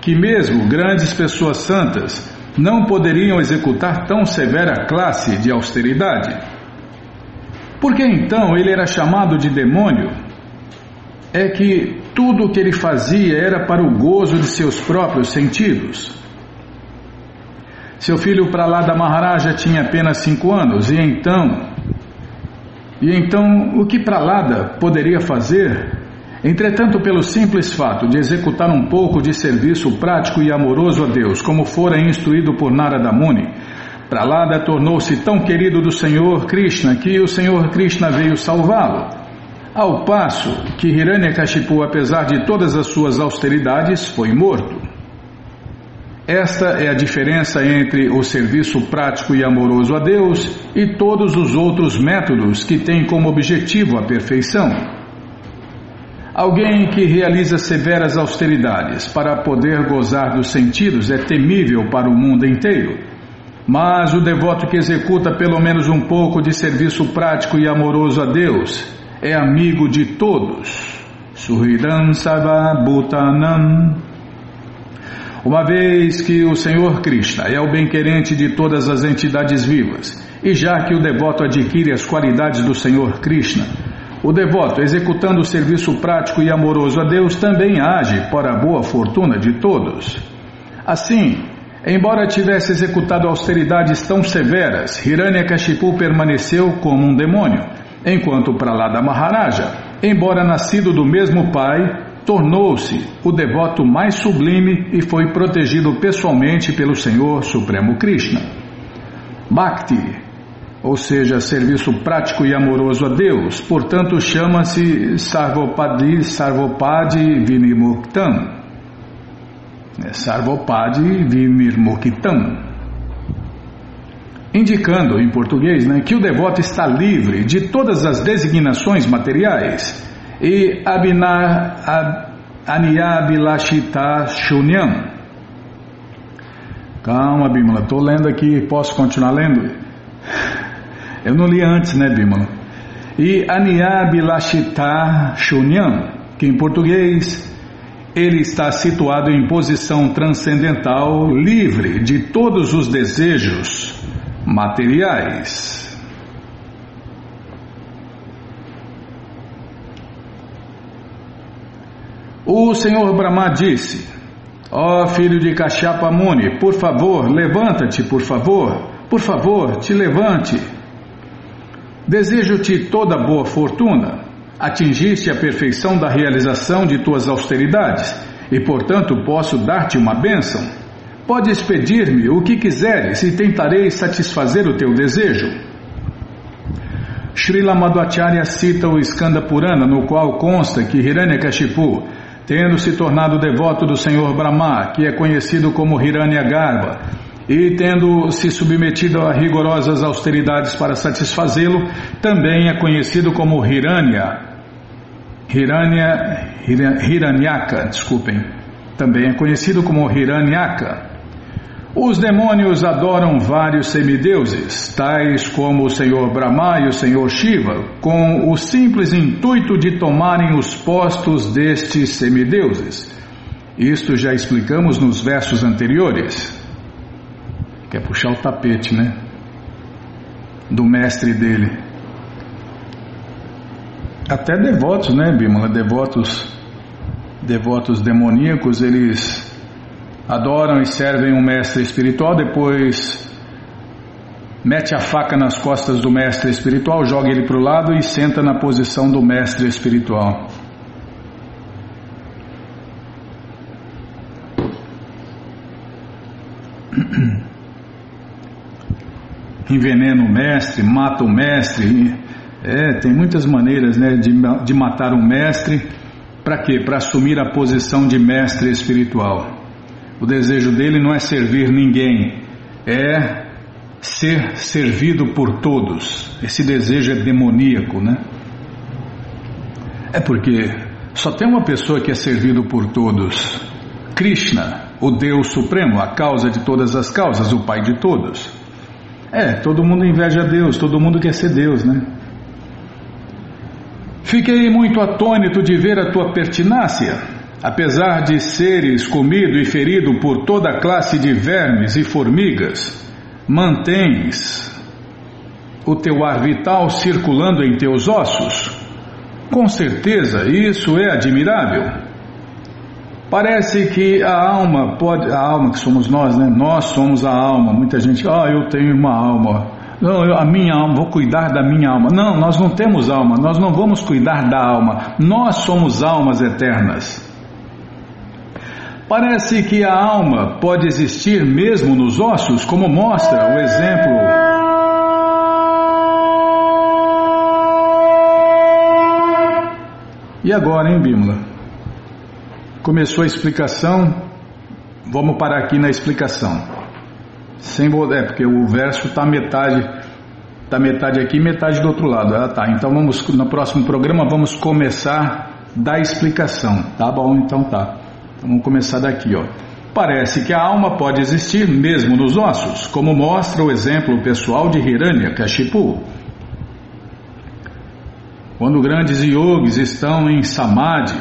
que mesmo grandes pessoas santas não poderiam executar tão severa classe de austeridade. Por que então ele era chamado de demônio? É que tudo o que ele fazia era para o gozo de seus próprios sentidos. Seu filho Pralada Maharaja tinha apenas cinco anos, e então. E então, o que Pralada poderia fazer Entretanto, pelo simples fato de executar um pouco de serviço prático e amoroso a Deus, como fora instruído por Narada Muni, Pralada tornou-se tão querido do Senhor Krishna que o Senhor Krishna veio salvá-lo. Ao passo que Hiranyakashipu, apesar de todas as suas austeridades, foi morto. Esta é a diferença entre o serviço prático e amoroso a Deus e todos os outros métodos que têm como objetivo a perfeição. Alguém que realiza severas austeridades para poder gozar dos sentidos é temível para o mundo inteiro. Mas o devoto que executa pelo menos um pouco de serviço prático e amoroso a Deus é amigo de todos. Suhridam Sarva Bhutanam uma vez que o Senhor Krishna é o bem-querente de todas as entidades vivas, e já que o devoto adquire as qualidades do Senhor Krishna, o devoto, executando o serviço prático e amoroso a Deus, também age para a boa fortuna de todos. Assim, embora tivesse executado austeridades tão severas, Hiranyakashipu permaneceu como um demônio, enquanto Pralada Maharaja, embora nascido do mesmo pai, tornou-se o devoto mais sublime e foi protegido pessoalmente pelo Senhor Supremo Krishna. Bhakti, ou seja, serviço prático e amoroso a Deus, portanto chama-se Sarvopadi Sarvopadi Vinimuktam. É Sarvopadi Vinimuktam. Indicando em português né, que o devoto está livre de todas as designações materiais e Abinar Aniabilashita Shunyam. Calma, Bimala, estou lendo aqui, posso continuar lendo? Eu não li antes, né, Bimala? E Aniabilashita Shunyam, que em português ele está situado em posição transcendental, livre de todos os desejos materiais. O Senhor Brahma disse: Ó oh, filho de Kashyapa Muni, por favor, levanta-te, por favor, por favor, te levante. Desejo-te toda boa fortuna. Atingiste a perfeição da realização de tuas austeridades e, portanto, posso dar-te uma bênção. Podes pedir-me o que quiseres e tentarei satisfazer o teu desejo. Srila Madhvacharya cita o Skanda Purana, no qual consta que Hiranyakashipu tendo se tornado devoto do Senhor Brahma, que é conhecido como Hiranyagarbha, e tendo se submetido a rigorosas austeridades para satisfazê-lo, também é conhecido como Hiranya, Hiranya, Hiranyaka, desculpem, também é conhecido como Hiranyaka. Os demônios adoram vários semideuses, tais como o Senhor Brahma e o Senhor Shiva, com o simples intuito de tomarem os postos destes semideuses. Isto já explicamos nos versos anteriores. Quer puxar o tapete, né? Do mestre dele. Até devotos, né, Bimala? Devotos, devotos demoníacos, eles adoram e servem um mestre espiritual, depois mete a faca nas costas do mestre espiritual, joga ele para o lado e senta na posição do mestre espiritual. Envenena o mestre, mata o mestre. É, tem muitas maneiras né, de, de matar um mestre. Para quê? Para assumir a posição de mestre espiritual. O desejo dele não é servir ninguém, é ser servido por todos. Esse desejo é demoníaco, né? É porque só tem uma pessoa que é servido por todos: Krishna, o Deus Supremo, a causa de todas as causas, o Pai de todos. É, todo mundo inveja Deus, todo mundo quer ser Deus, né? Fiquei muito atônito de ver a tua pertinácia apesar de seres comido e ferido por toda classe de vermes e formigas, mantens o teu ar vital circulando em teus ossos. Com certeza, isso é admirável. Parece que a alma pode, a alma que somos nós, né? Nós somos a alma. Muita gente, ah, eu tenho uma alma. Não, eu, a minha alma, vou cuidar da minha alma. Não, nós não temos alma, nós não vamos cuidar da alma. Nós somos almas eternas. Parece que a alma pode existir mesmo nos ossos, como mostra o exemplo. E agora, hein, Bimla? Começou a explicação vamos parar aqui na explicação. Sem é porque o verso está metade, tá metade aqui, metade do outro lado. Ah, tá. Então vamos no próximo programa vamos começar da explicação. Tá bom? Então tá. Vamos começar daqui, ó. Parece que a alma pode existir mesmo nos ossos, como mostra o exemplo pessoal de Hiranyakashipu. Quando grandes yogis estão em samadhi,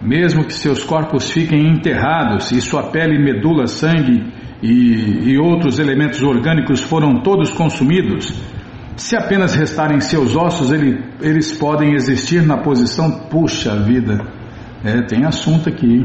mesmo que seus corpos fiquem enterrados e sua pele, medula, sangue e, e outros elementos orgânicos foram todos consumidos, se apenas restarem seus ossos, ele, eles podem existir na posição. Puxa vida, é, tem assunto aqui.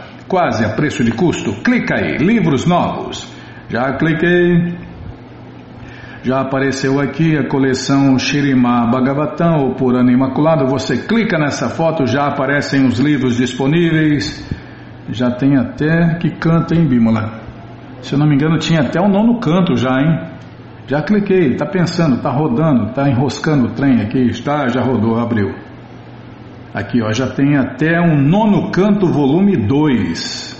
quase a preço de custo. Clica aí, livros novos. Já cliquei. Já apareceu aqui a coleção Shirima Bhagavatam ou Purana Imaculado. Você clica nessa foto, já aparecem os livros disponíveis. Já tem até que canta, hein, Bímola? Se eu não me engano, tinha até o nono canto já, hein? Já cliquei, tá pensando, tá rodando, tá enroscando o trem aqui, está, já rodou, abriu. Aqui, ó, já tem até um nono canto, volume 2.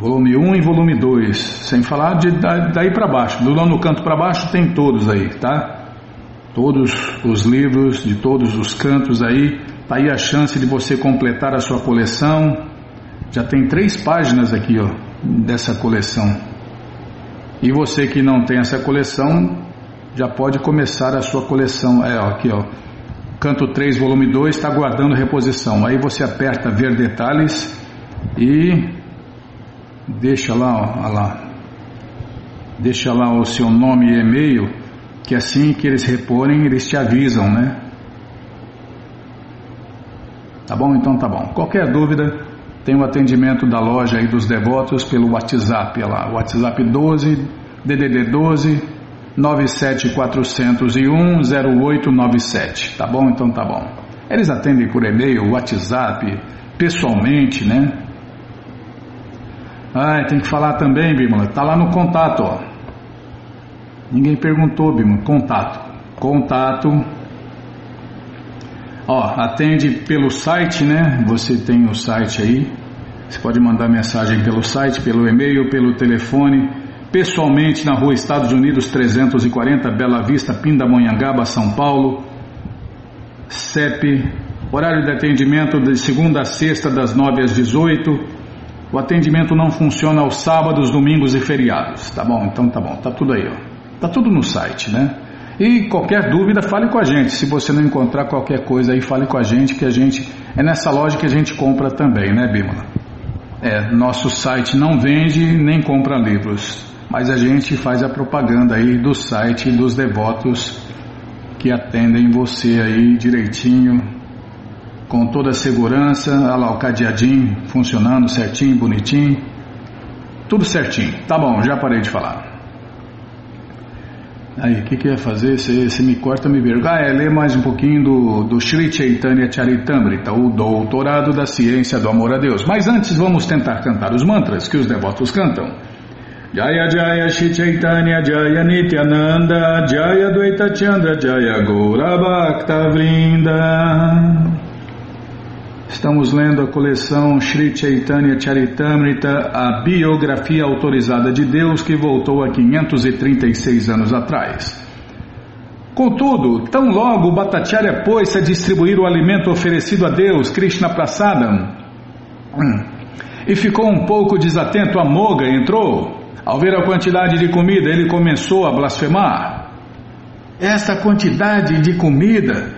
Volume 1 e volume 2, sem falar de daí para baixo. Do nono canto para baixo tem todos aí, tá? Todos os livros de todos os cantos aí. Tá aí a chance de você completar a sua coleção. Já tem três páginas aqui, ó, dessa coleção. E você que não tem essa coleção, já pode começar a sua coleção. É, ó, aqui, ó. Canto 3, volume 2, está guardando reposição. Aí você aperta ver detalhes e deixa lá, ó, lá, deixa lá o seu nome e e-mail, que assim que eles reporem, eles te avisam, né? Tá bom? Então tá bom. Qualquer dúvida, tem o atendimento da loja aí dos devotos pelo WhatsApp, lá, WhatsApp 12 DDD 12 97401 0897. Tá bom? Então tá bom. Eles atendem por e-mail, WhatsApp, pessoalmente, né? Ah, tem que falar também, Bímola. Tá lá no contato, ó. Ninguém perguntou, Bímola. Contato. Contato. Ó, atende pelo site, né? Você tem o site aí. Você pode mandar mensagem pelo site, pelo e-mail, pelo telefone. Pessoalmente na rua Estados Unidos 340, Bela Vista, Pindamonhangaba, São Paulo. CEP. Horário de atendimento de segunda a sexta, das 9 às 18 o atendimento não funciona aos sábados, domingos e feriados. Tá bom? Então tá bom. Tá tudo aí, ó. Tá tudo no site, né? E qualquer dúvida, fale com a gente. Se você não encontrar qualquer coisa aí, fale com a gente, que a gente. É nessa loja que a gente compra também, né, Bímola? É, nosso site não vende nem compra livros, mas a gente faz a propaganda aí do site dos devotos que atendem você aí direitinho, com toda a segurança, olha lá o cadeadinho funcionando certinho, bonitinho, tudo certinho. Tá bom, já parei de falar. Aí, o que, que ia fazer? Se, me corta, me verga. Ah, é ler mais um pouquinho do, do Sri Chaitanya Charitamrita, o doutorado da ciência do amor a Deus. Mas antes, vamos tentar cantar os mantras que os devotos cantam. Jaya Jaya Shri Chaitanya Jaya Nityananda Jaya Dvaita Chandra Jaya Gaura Bhakta Vrinda Estamos lendo a coleção Sri Chaitanya Charitamrita, a biografia autorizada de Deus que voltou há 536 anos atrás. Contudo, tão logo Bhattacharya pôs-se a distribuir o alimento oferecido a Deus, Krishna Prasadam, hum, e ficou um pouco desatento, a Moga entrou. Ao ver a quantidade de comida, ele começou a blasfemar. Esta quantidade de comida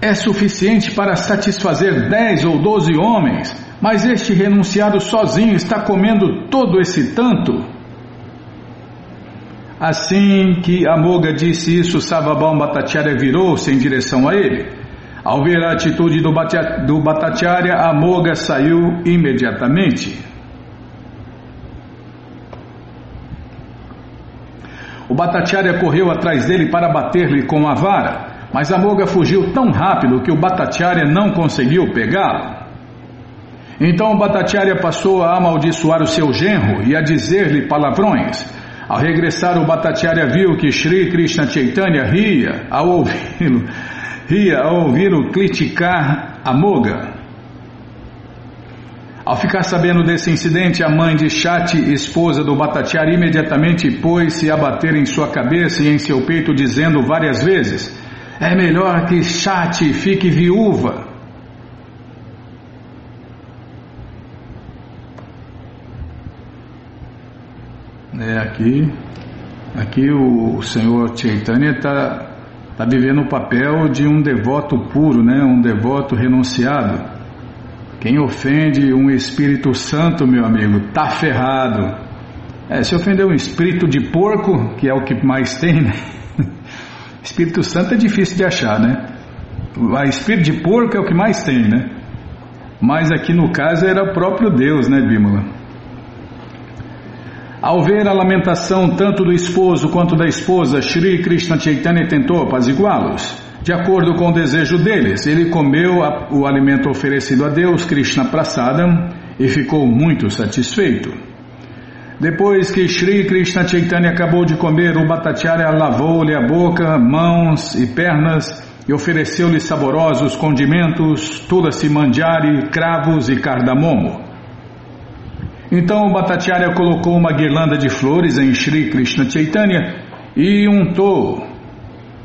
é suficiente para satisfazer dez ou doze homens, mas este renunciado sozinho está comendo todo esse tanto. Assim que Amoga disse isso, Savabam Bhattacharya virou-se em direção a ele. Ao ver a atitude do, Bhattacharya, Amoga saiu imediatamente. O Bhattacharya correu atrás dele para bater-lhe com a vara, mas a moga fugiu tão rápido que o Bhattacharya não conseguiu pegá-lo. Então o Bhattacharya passou a amaldiçoar o seu genro e a dizer-lhe palavrões. Ao regressar, o Bhattacharya viu que Sri Krishna Chaitanya ria ao ouvi-lo, ria ao ouvi-lo criticar a moga. Ao ficar sabendo desse incidente, a mãe de Chati, esposa do Bhattacharya, imediatamente pôs-se a bater em sua cabeça e em seu peito, dizendo várias vezes: É melhor que Chati fique viúva. É, aqui, aqui o Senhor Chaitanya está tá vivendo o papel de um devoto puro, né? um devoto renunciado. Quem ofende um Espírito Santo, meu amigo, tá ferrado. É, se ofender um espírito de porco, que é o que mais tem, né? Espírito Santo é difícil de achar, né? O espírito de porco é o que mais tem, né? Mas aqui no caso era o próprio Deus, né, Bímola? Ao ver a lamentação tanto do esposo quanto da esposa, Shri Krishna Chaitanya tentou apaziguá-los. De acordo com o desejo deles, ele comeu o alimento oferecido a Deus, Krishna Prasadam, e ficou muito satisfeito. Depois que Shri Krishna Chaitanya acabou de comer, o Bhattacharya lavou-lhe a boca, mãos e pernas e ofereceu-lhe saborosos condimentos, tulasi manjari, cravos e cardamomo. Então o Bhattacharya colocou uma guirlanda de flores em Shri Krishna Chaitanya e untou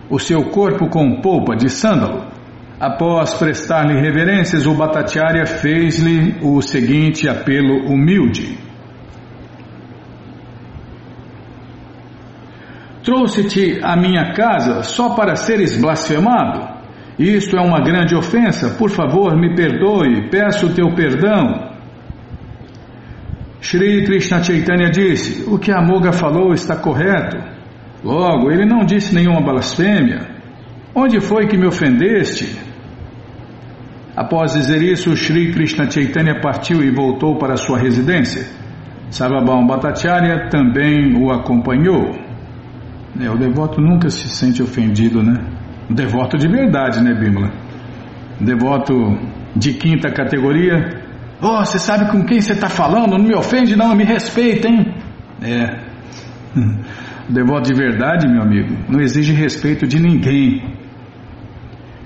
o seu corpo com polpa de sândalo. Após prestar-lhe reverências, o Bhattacharya fez-lhe o seguinte apelo humilde. Trouxe-te à minha casa só para seres blasfemado? Isto é uma grande ofensa. Por favor, me perdoe, peço o teu perdão. Shri Krishna Chaitanya disse: O que a Moga falou está correto. Logo, ele não disse nenhuma blasfêmia. Onde foi que me ofendeste? Após dizer isso, Sri Krishna Chaitanya partiu e voltou para sua residência. Sarvabhaum Bhattacharya também o acompanhou. É, o devoto nunca se sente ofendido, né? Um devoto de verdade, né, Bimala? Devoto de quinta categoria. Oh, você sabe com quem você está falando? Não me ofende, não, me respeita, hein? É. Devoto de verdade, meu amigo, não exige respeito de ninguém.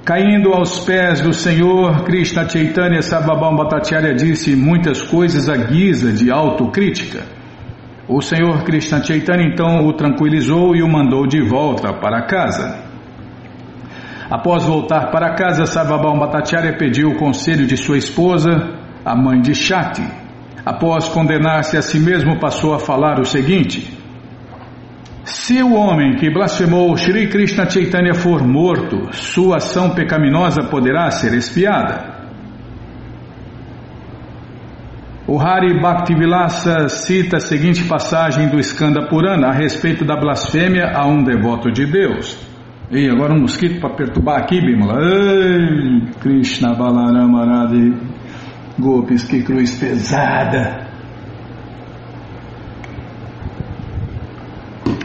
Caindo aos pés do Senhor, Krishna Chaitanya Sarvabhaum Bhattacharya disse muitas coisas à guisa de autocrítica. O Senhor Krishna Chaitanya então o tranquilizou e o mandou de volta para casa. Após voltar para casa, Sarvabhaum Bhattacharya pediu o conselho de sua esposa, a mãe de Shakti. Após condenar-se a si mesmo, passou a falar o seguinte: se o homem que blasfemou Shri Krishna Chaitanya for morto, sua ação pecaminosa poderá ser espiada. O Hari Bhaktivilasa cita a seguinte passagem do Skanda Purana a respeito da blasfêmia a um devoto de Deus. E agora um mosquito para perturbar aqui, Bimala. Ei, Krishna Balarama Radhe, Gopis, que cruz pesada.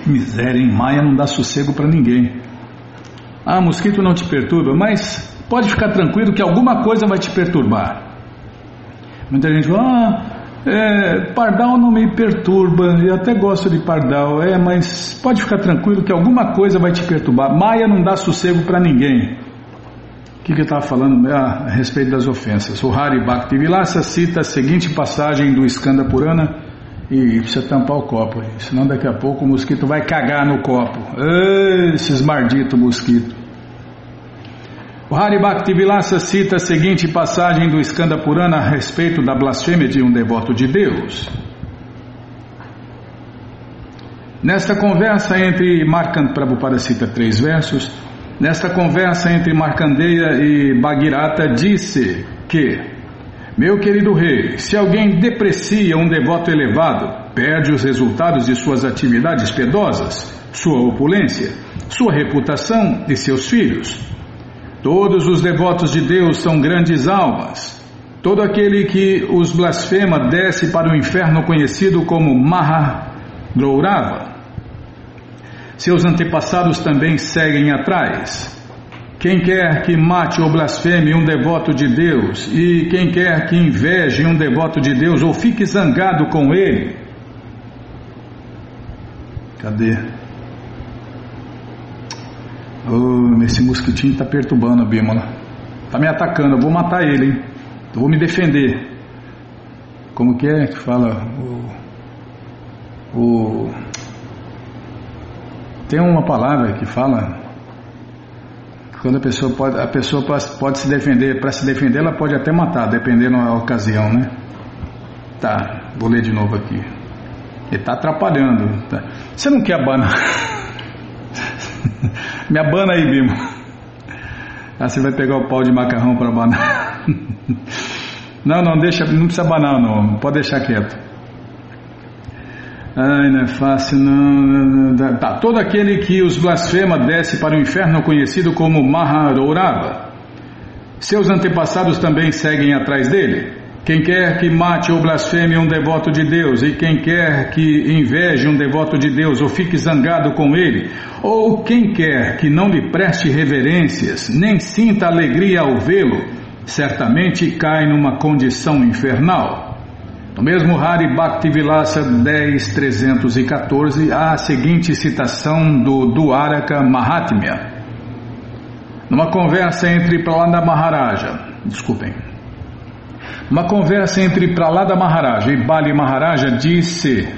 Miséria, em Maia não dá sossego para ninguém. Ah, mosquito não te perturba, mas pode ficar tranquilo que alguma coisa vai te perturbar. Muita gente fala, ah, é, pardal não me perturba, eu até gosto de pardal, é, mas pode ficar tranquilo que alguma coisa vai te perturbar. Maia não dá sossego para ninguém. O que, que eu estava falando ah, a respeito das ofensas? O Hari Bhaktivilasa cita a seguinte passagem do Skanda Purana e precisa tampar o copo, senão daqui a pouco o mosquito vai cagar no copo. Ei, esses malditos mosquitos. O Hari Bhaktivilasa cita a seguinte passagem do Skanda Purana a respeito da blasfêmia de um devoto de Deus. Nesta conversa entre Markandeya, Prabhupada cita três versos, nesta conversa entre Markandeya e Bhagirata disse que meu querido rei, se alguém deprecia um devoto elevado, perde os resultados de suas atividades piedosas, sua opulência, sua reputação e seus filhos. Todos os devotos de Deus são grandes almas. Todo aquele que os blasfema desce para o inferno conhecido como Maha Grourava. seus antepassados também seguem atrás. Quem quer que mate ou blasfeme um devoto de Deus, e quem quer que inveje um devoto de Deus ou fique zangado com ele. Cadê? Oh, esse mosquitinho está perturbando a Bímola. Está me atacando, eu vou matar ele, hein? Eu vou me defender. Como que é que fala o, o tem uma palavra que fala quando a pessoa pode, a pessoa pode se defender, para se defender ela pode até matar, dependendo da ocasião, né? Tá, vou ler de novo aqui. Ele está atrapalhando. Tá. Você não quer abanar? Me abana aí, Bimo. Ah, você vai pegar o pau de macarrão para abanar. Não, não, deixa, não precisa abanar, não. Pode deixar quieto. Ai, não é fácil, não. Tá, todo aquele que os blasfema desce para o inferno conhecido como Maharourava. Seus antepassados também seguem atrás dele. Quem quer que mate ou blasfeme um devoto de Deus, e quem quer que inveje um devoto de Deus ou fique zangado com ele, ou quem quer que não lhe preste reverências, nem sinta alegria ao vê-lo, certamente cai numa condição infernal. No mesmo Hari Bhaktivilasa 10.314 há a seguinte citação do Dwaraka Mahatmya. Numa conversa entre Pralada Maharaja, desculpem, uma conversa entre Pralada Maharaja e Bali Maharaja disse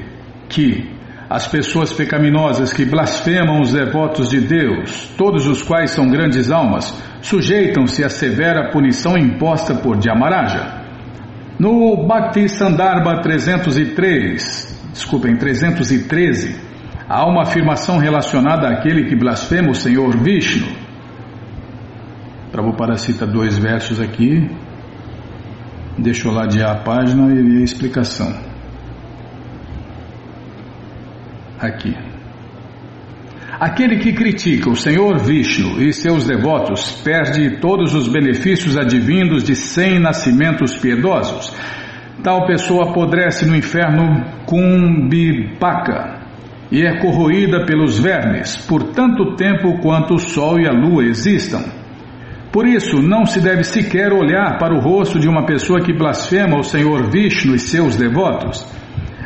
que as pessoas pecaminosas que blasfemam os devotos de Deus, todos os quais são grandes almas, sujeitam-se à severa punição imposta por Dhyamaraja. No Bhakti Sandarbha 303, desculpem, 313, há uma afirmação relacionada àquele que blasfema o Senhor Vishnu. Prabhupada cita dois versos aqui, deixa eu ladear a página e a explicação. Aqui. Aquele que critica o Senhor Vishnu e seus devotos perde todos os benefícios advindos de cem nascimentos piedosos. Tal pessoa apodrece no inferno Kumbhipaka e é corroída pelos vermes por tanto tempo quanto o sol e a lua existam. Por isso, não se deve sequer olhar para o rosto de uma pessoa que blasfema o Senhor Vishnu e seus devotos.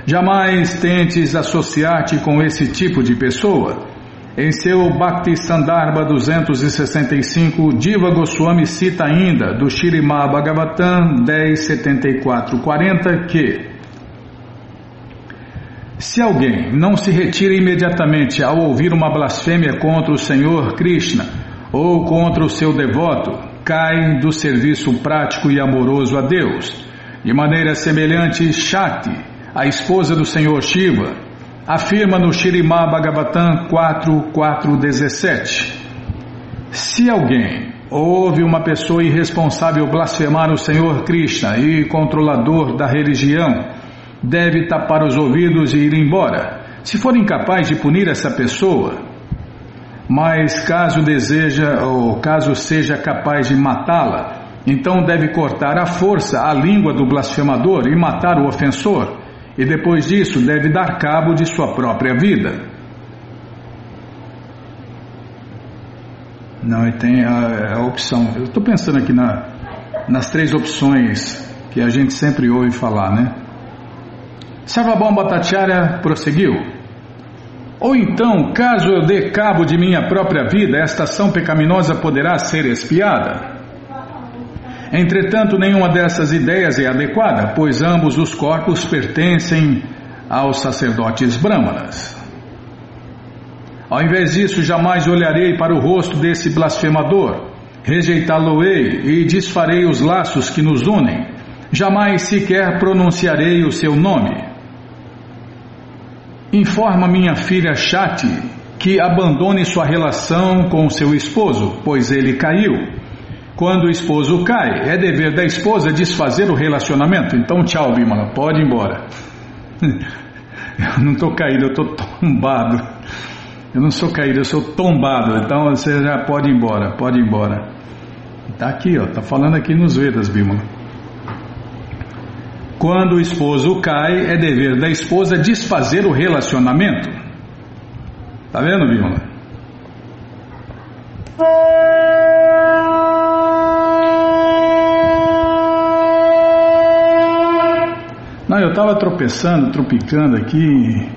Jamais tentes associar-te com esse tipo de pessoa em seu Bhakti Sandarbha 265, Diva Goswami cita ainda do Shirimá Bhagavatam 107440 que se alguém não se retira imediatamente ao ouvir uma blasfêmia contra o Senhor Krishna ou contra o seu devoto, cai do serviço prático e amoroso a Deus. De maneira semelhante, Shakti, a esposa do Senhor Shiva, afirma no Shirimá Bhagavatam 4.4.17 Se alguém ouve uma pessoa irresponsável blasfemar o Senhor Krishna e controlador da religião, deve tapar os ouvidos e ir embora. Se for incapaz de punir essa pessoa, mas caso deseja ou caso seja capaz de matá-la, então deve cortar à força a língua do blasfemador e matar o ofensor e depois disso deve dar cabo de sua própria vida. Não, e tem a, a opção. Eu estou pensando aqui na, nas três opções que a gente sempre ouve falar, né? Sarvabhaum Bhattacharya prosseguiu. Ou então, caso eu dê cabo de minha própria vida, esta ação pecaminosa poderá ser espiada. Entretanto, nenhuma dessas ideias é adequada, pois ambos os corpos pertencem aos sacerdotes brahmanas. Ao invés disso, jamais olharei para o rosto desse blasfemador, rejeitá-lo-ei e desfarei os laços que nos unem, jamais sequer pronunciarei o seu nome. Informa minha filha Chati que abandone sua relação com seu esposo, pois ele caiu quando o esposo cai, é dever da esposa desfazer o relacionamento. Então, tchau, Bimala, pode ir embora. Eu não estou caído, eu estou tombado. Eu não sou caído, eu sou tombado. Então você já pode ir embora, pode ir embora. Está aqui, ó, está falando aqui nos Vedas, Bimala. Quando o esposo cai, é dever da esposa desfazer o relacionamento. Tá vendo, Vilma? Não, eu estava tropeçando, tropicando aqui,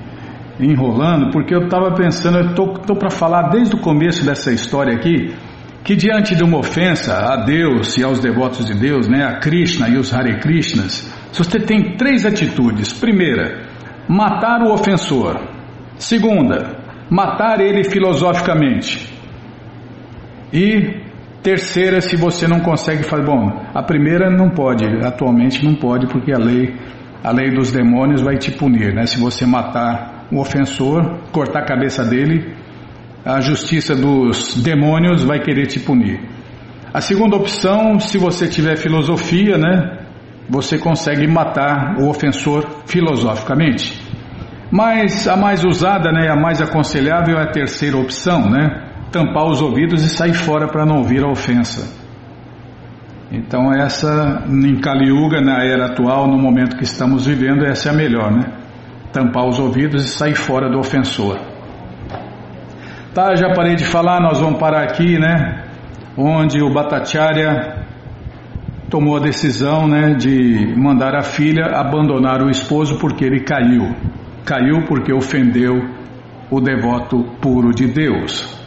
enrolando, porque eu estava pensando, eu estou para falar desde o começo dessa história aqui, que diante de uma ofensa a Deus e aos devotos de Deus, né, a Krishna e os Hare Krishnas, você tem três atitudes. Primeira, matar o ofensor. Segunda, matar ele filosoficamente. E terceira, se você não consegue fazer. Bom, a primeira não pode, atualmente não pode, porque a lei, a lei dos demônios vai te punir, né? Se você matar o ofensor, cortar a cabeça dele, a justiça dos demônios vai querer te punir. A segunda opção, se você tiver filosofia, né? Você consegue matar o ofensor filosoficamente. Mas a mais usada, né, a mais aconselhável é a terceira opção, né? tampar os ouvidos e sair fora para não ouvir a ofensa. Então essa em Kali Yuga, na era atual, no momento que estamos vivendo, essa é a melhor, né? Tampar os ouvidos e sair fora do ofensor. Tá, já parei de falar, nós vamos parar aqui, né? Onde o Bhattacharya tomou a decisão, né, de mandar a filha abandonar o esposo porque ele caiu. Caiu porque ofendeu o devoto puro de Deus.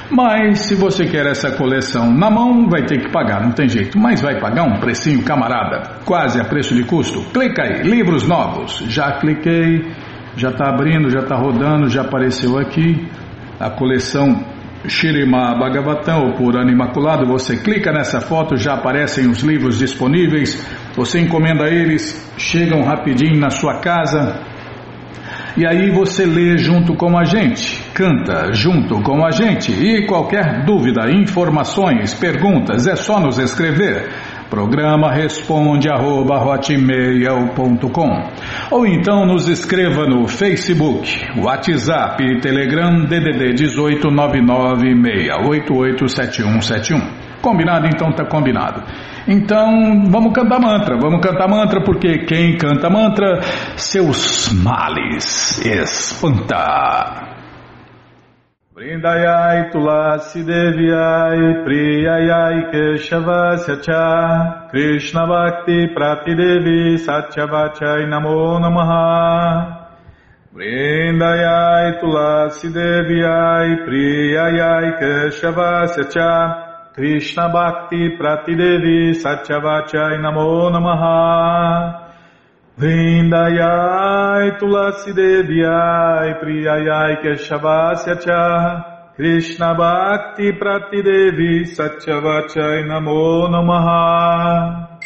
Mas se você quer essa coleção na mão, vai ter que pagar, não tem jeito. Mas vai pagar um precinho, camarada, quase a preço de custo. Clica aí, livros novos. Já cliquei, já está abrindo, já está rodando, já apareceu aqui a coleção Shirima Bhagavatam, ou Purana Imaculado. Você clica nessa foto, já aparecem os livros disponíveis. Você encomenda eles, chegam rapidinho na sua casa e aí você lê junto com a gente, canta junto com a gente. E qualquer dúvida, informações, perguntas, é só nos escrever. Programa responde arroba, ou então nos escreva no Facebook, WhatsApp e Telegram DDD 18 996887171. Combinado? Então tá combinado. Então vamos cantar mantra, vamos cantar mantra porque quem canta mantra, seus males espanta. Vrindayai Tulasi Deviai Priyayai Keshavasya Cha Krishna Bhakti Pratidevi Satyavachai Namo Namaha Tulasi Deviai Priyayai Keshavasya Cha Krishna Bhakti Pratidevi Satyavachai Namo Namaha. Vrindayai Tulasi Deviai Priyayai Keshavasya Cha. Krishna Bhakti Pratidevi Satyavachai Namo Namaha.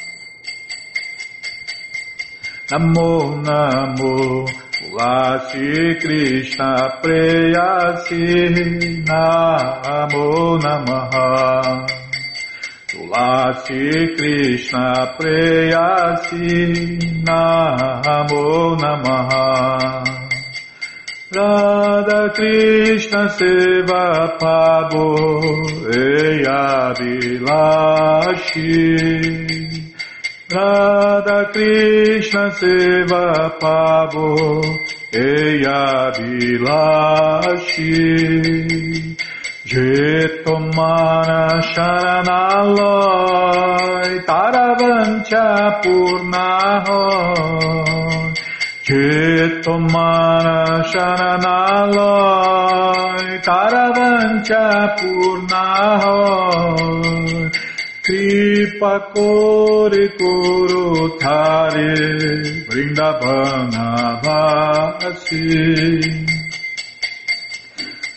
Namo Namo Tulasi Krishna Preyasi Namo Namaha. Tulasi Krishna Preyasi Namo Namaha. Radha Krishna Seva Pabo Eya Vilashi Radha কৃষ্ণ সেবা পাবো এয়া বিলাসী যে তোমার শরণালয় তারা বঞ্চা পূর্ণা যে তোমার শরণালয় তারা বঞ্চা পূর্ণা হয় कृपा कोरे कोरो थारे वृंदावना भासी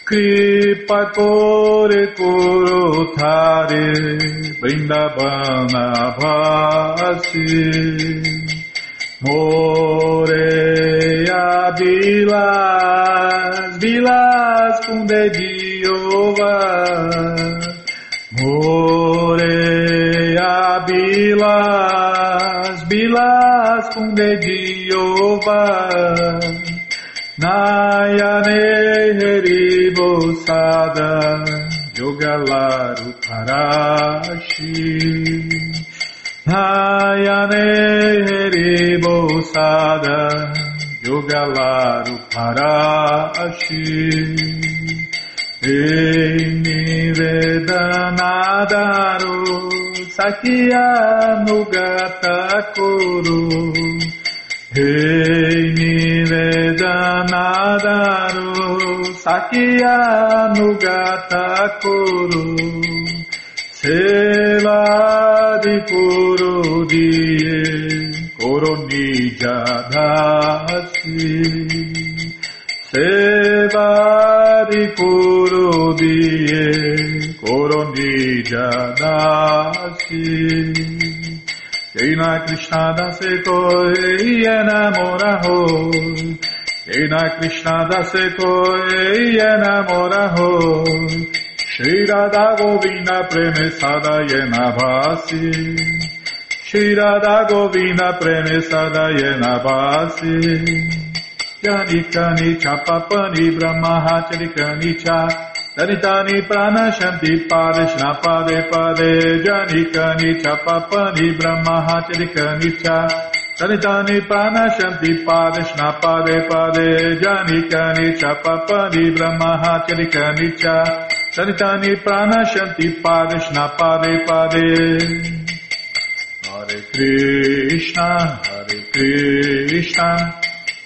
कृपा कोरे कोरो थारे वृंदावना भासी Moreia Vilas, Vilas com de Jeová. Bilas Bilas Kundediova Nayane Heribosada Yogalaru Parashi Nayane Heribosada Yogalaru Parashi Ei Vedanadaru Sakya Nugata Kuru Hei Nivedana Daru Sakya Nugata Kuru Seva Di Puru Diye Kuru Nijadasi Seva Di Puru Diye Kuru Korondija Dasi Keina Krishna Dase Koi Enamora Hoi Keina Krishna Dase Koi Enamora ho, Shri Radha Govinda Preme Sadayena Vasi Shri Radha Govinda Preme Sadayena Vasi Janikani Chapapani Brahma Hatarikani Chapapani Kanitani prana shanti pade shnapade pade janikani cha papani brahmaha chalikani cha Kanitani prana shanti pade shnapade pade janikani cha papani brahmaha chalikani cha Kanitani prana shanti pade shnapade pade Hare Krishna Hare Krishna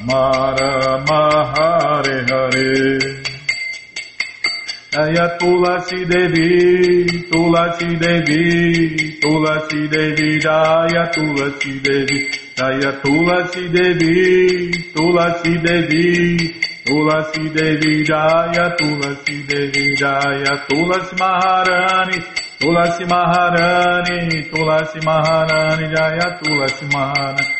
Rama Rama Hare Hare. Jaya Tulasi Devi, Tulasi Devi, Tulasi Devi, Jaya Tulasi Devi, Jaya Tulasi Devi, Tulasi Devi, Tulasi Devi, Jaya Tulasi Devi, Jaya Tulasi Maharani, Tulasi Maharani, Tulasi Maharani, Jaya Tulasi Maharani,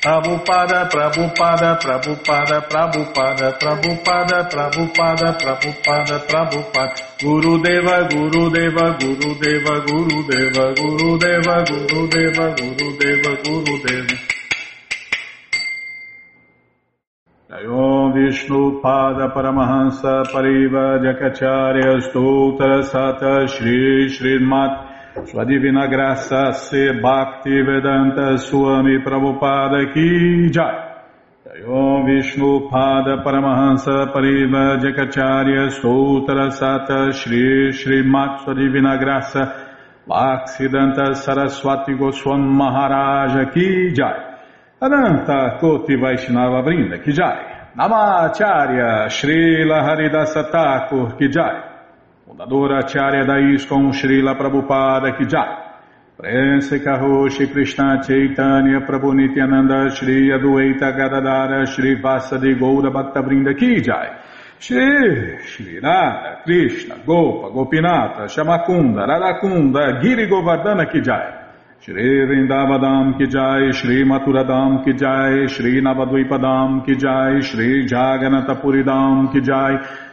Prabhupada, Prabhupada, Prabhupada, Prabhupada, Prabhupada, Prabhupada, Prabhupada, Prabhupada, Guru Deva, Guru Deva, Guru Deva, Guru Deva, Guru Deva, Guru Deva, Guru Deva, Guru Deva. Om Vishnu Pada Paramahansa Pariva Jakacharya Stoutra Sata Shri Srimat Sua Divina Graça Se Bhakti Vedanta Swami Prabhupada Ki Jai. Om Vishnu Pada Paramahansa Pariva Jakacharya Stoutra Sata Shri Srimat Sua Divina Graça Bhaksidanta Saraswati Goswam Maharaja Ki Jai. Ananta Koti Vaishnava Brinda Kijai, Namacharya Srila Haridasa Thakur Kijai, Fundadora Acharya ISKCON Srila Prabhupada Kijai, Prense Karoshi Krishna Chaitanya Prabhu Nityananda Shri Adueta Gadadara Shri Vasadi Goura Bhakta Brinda Kijai, Shri Shri Radha Krishna Gopa Gopinata Shamakunda Radakunda Giri Govardhana Kijai Shri Vrindavadam ki jai, Shri Maturadam ki jai, Shri Navadvipadam ki jai, Shri Jaganatapuridam ki jai,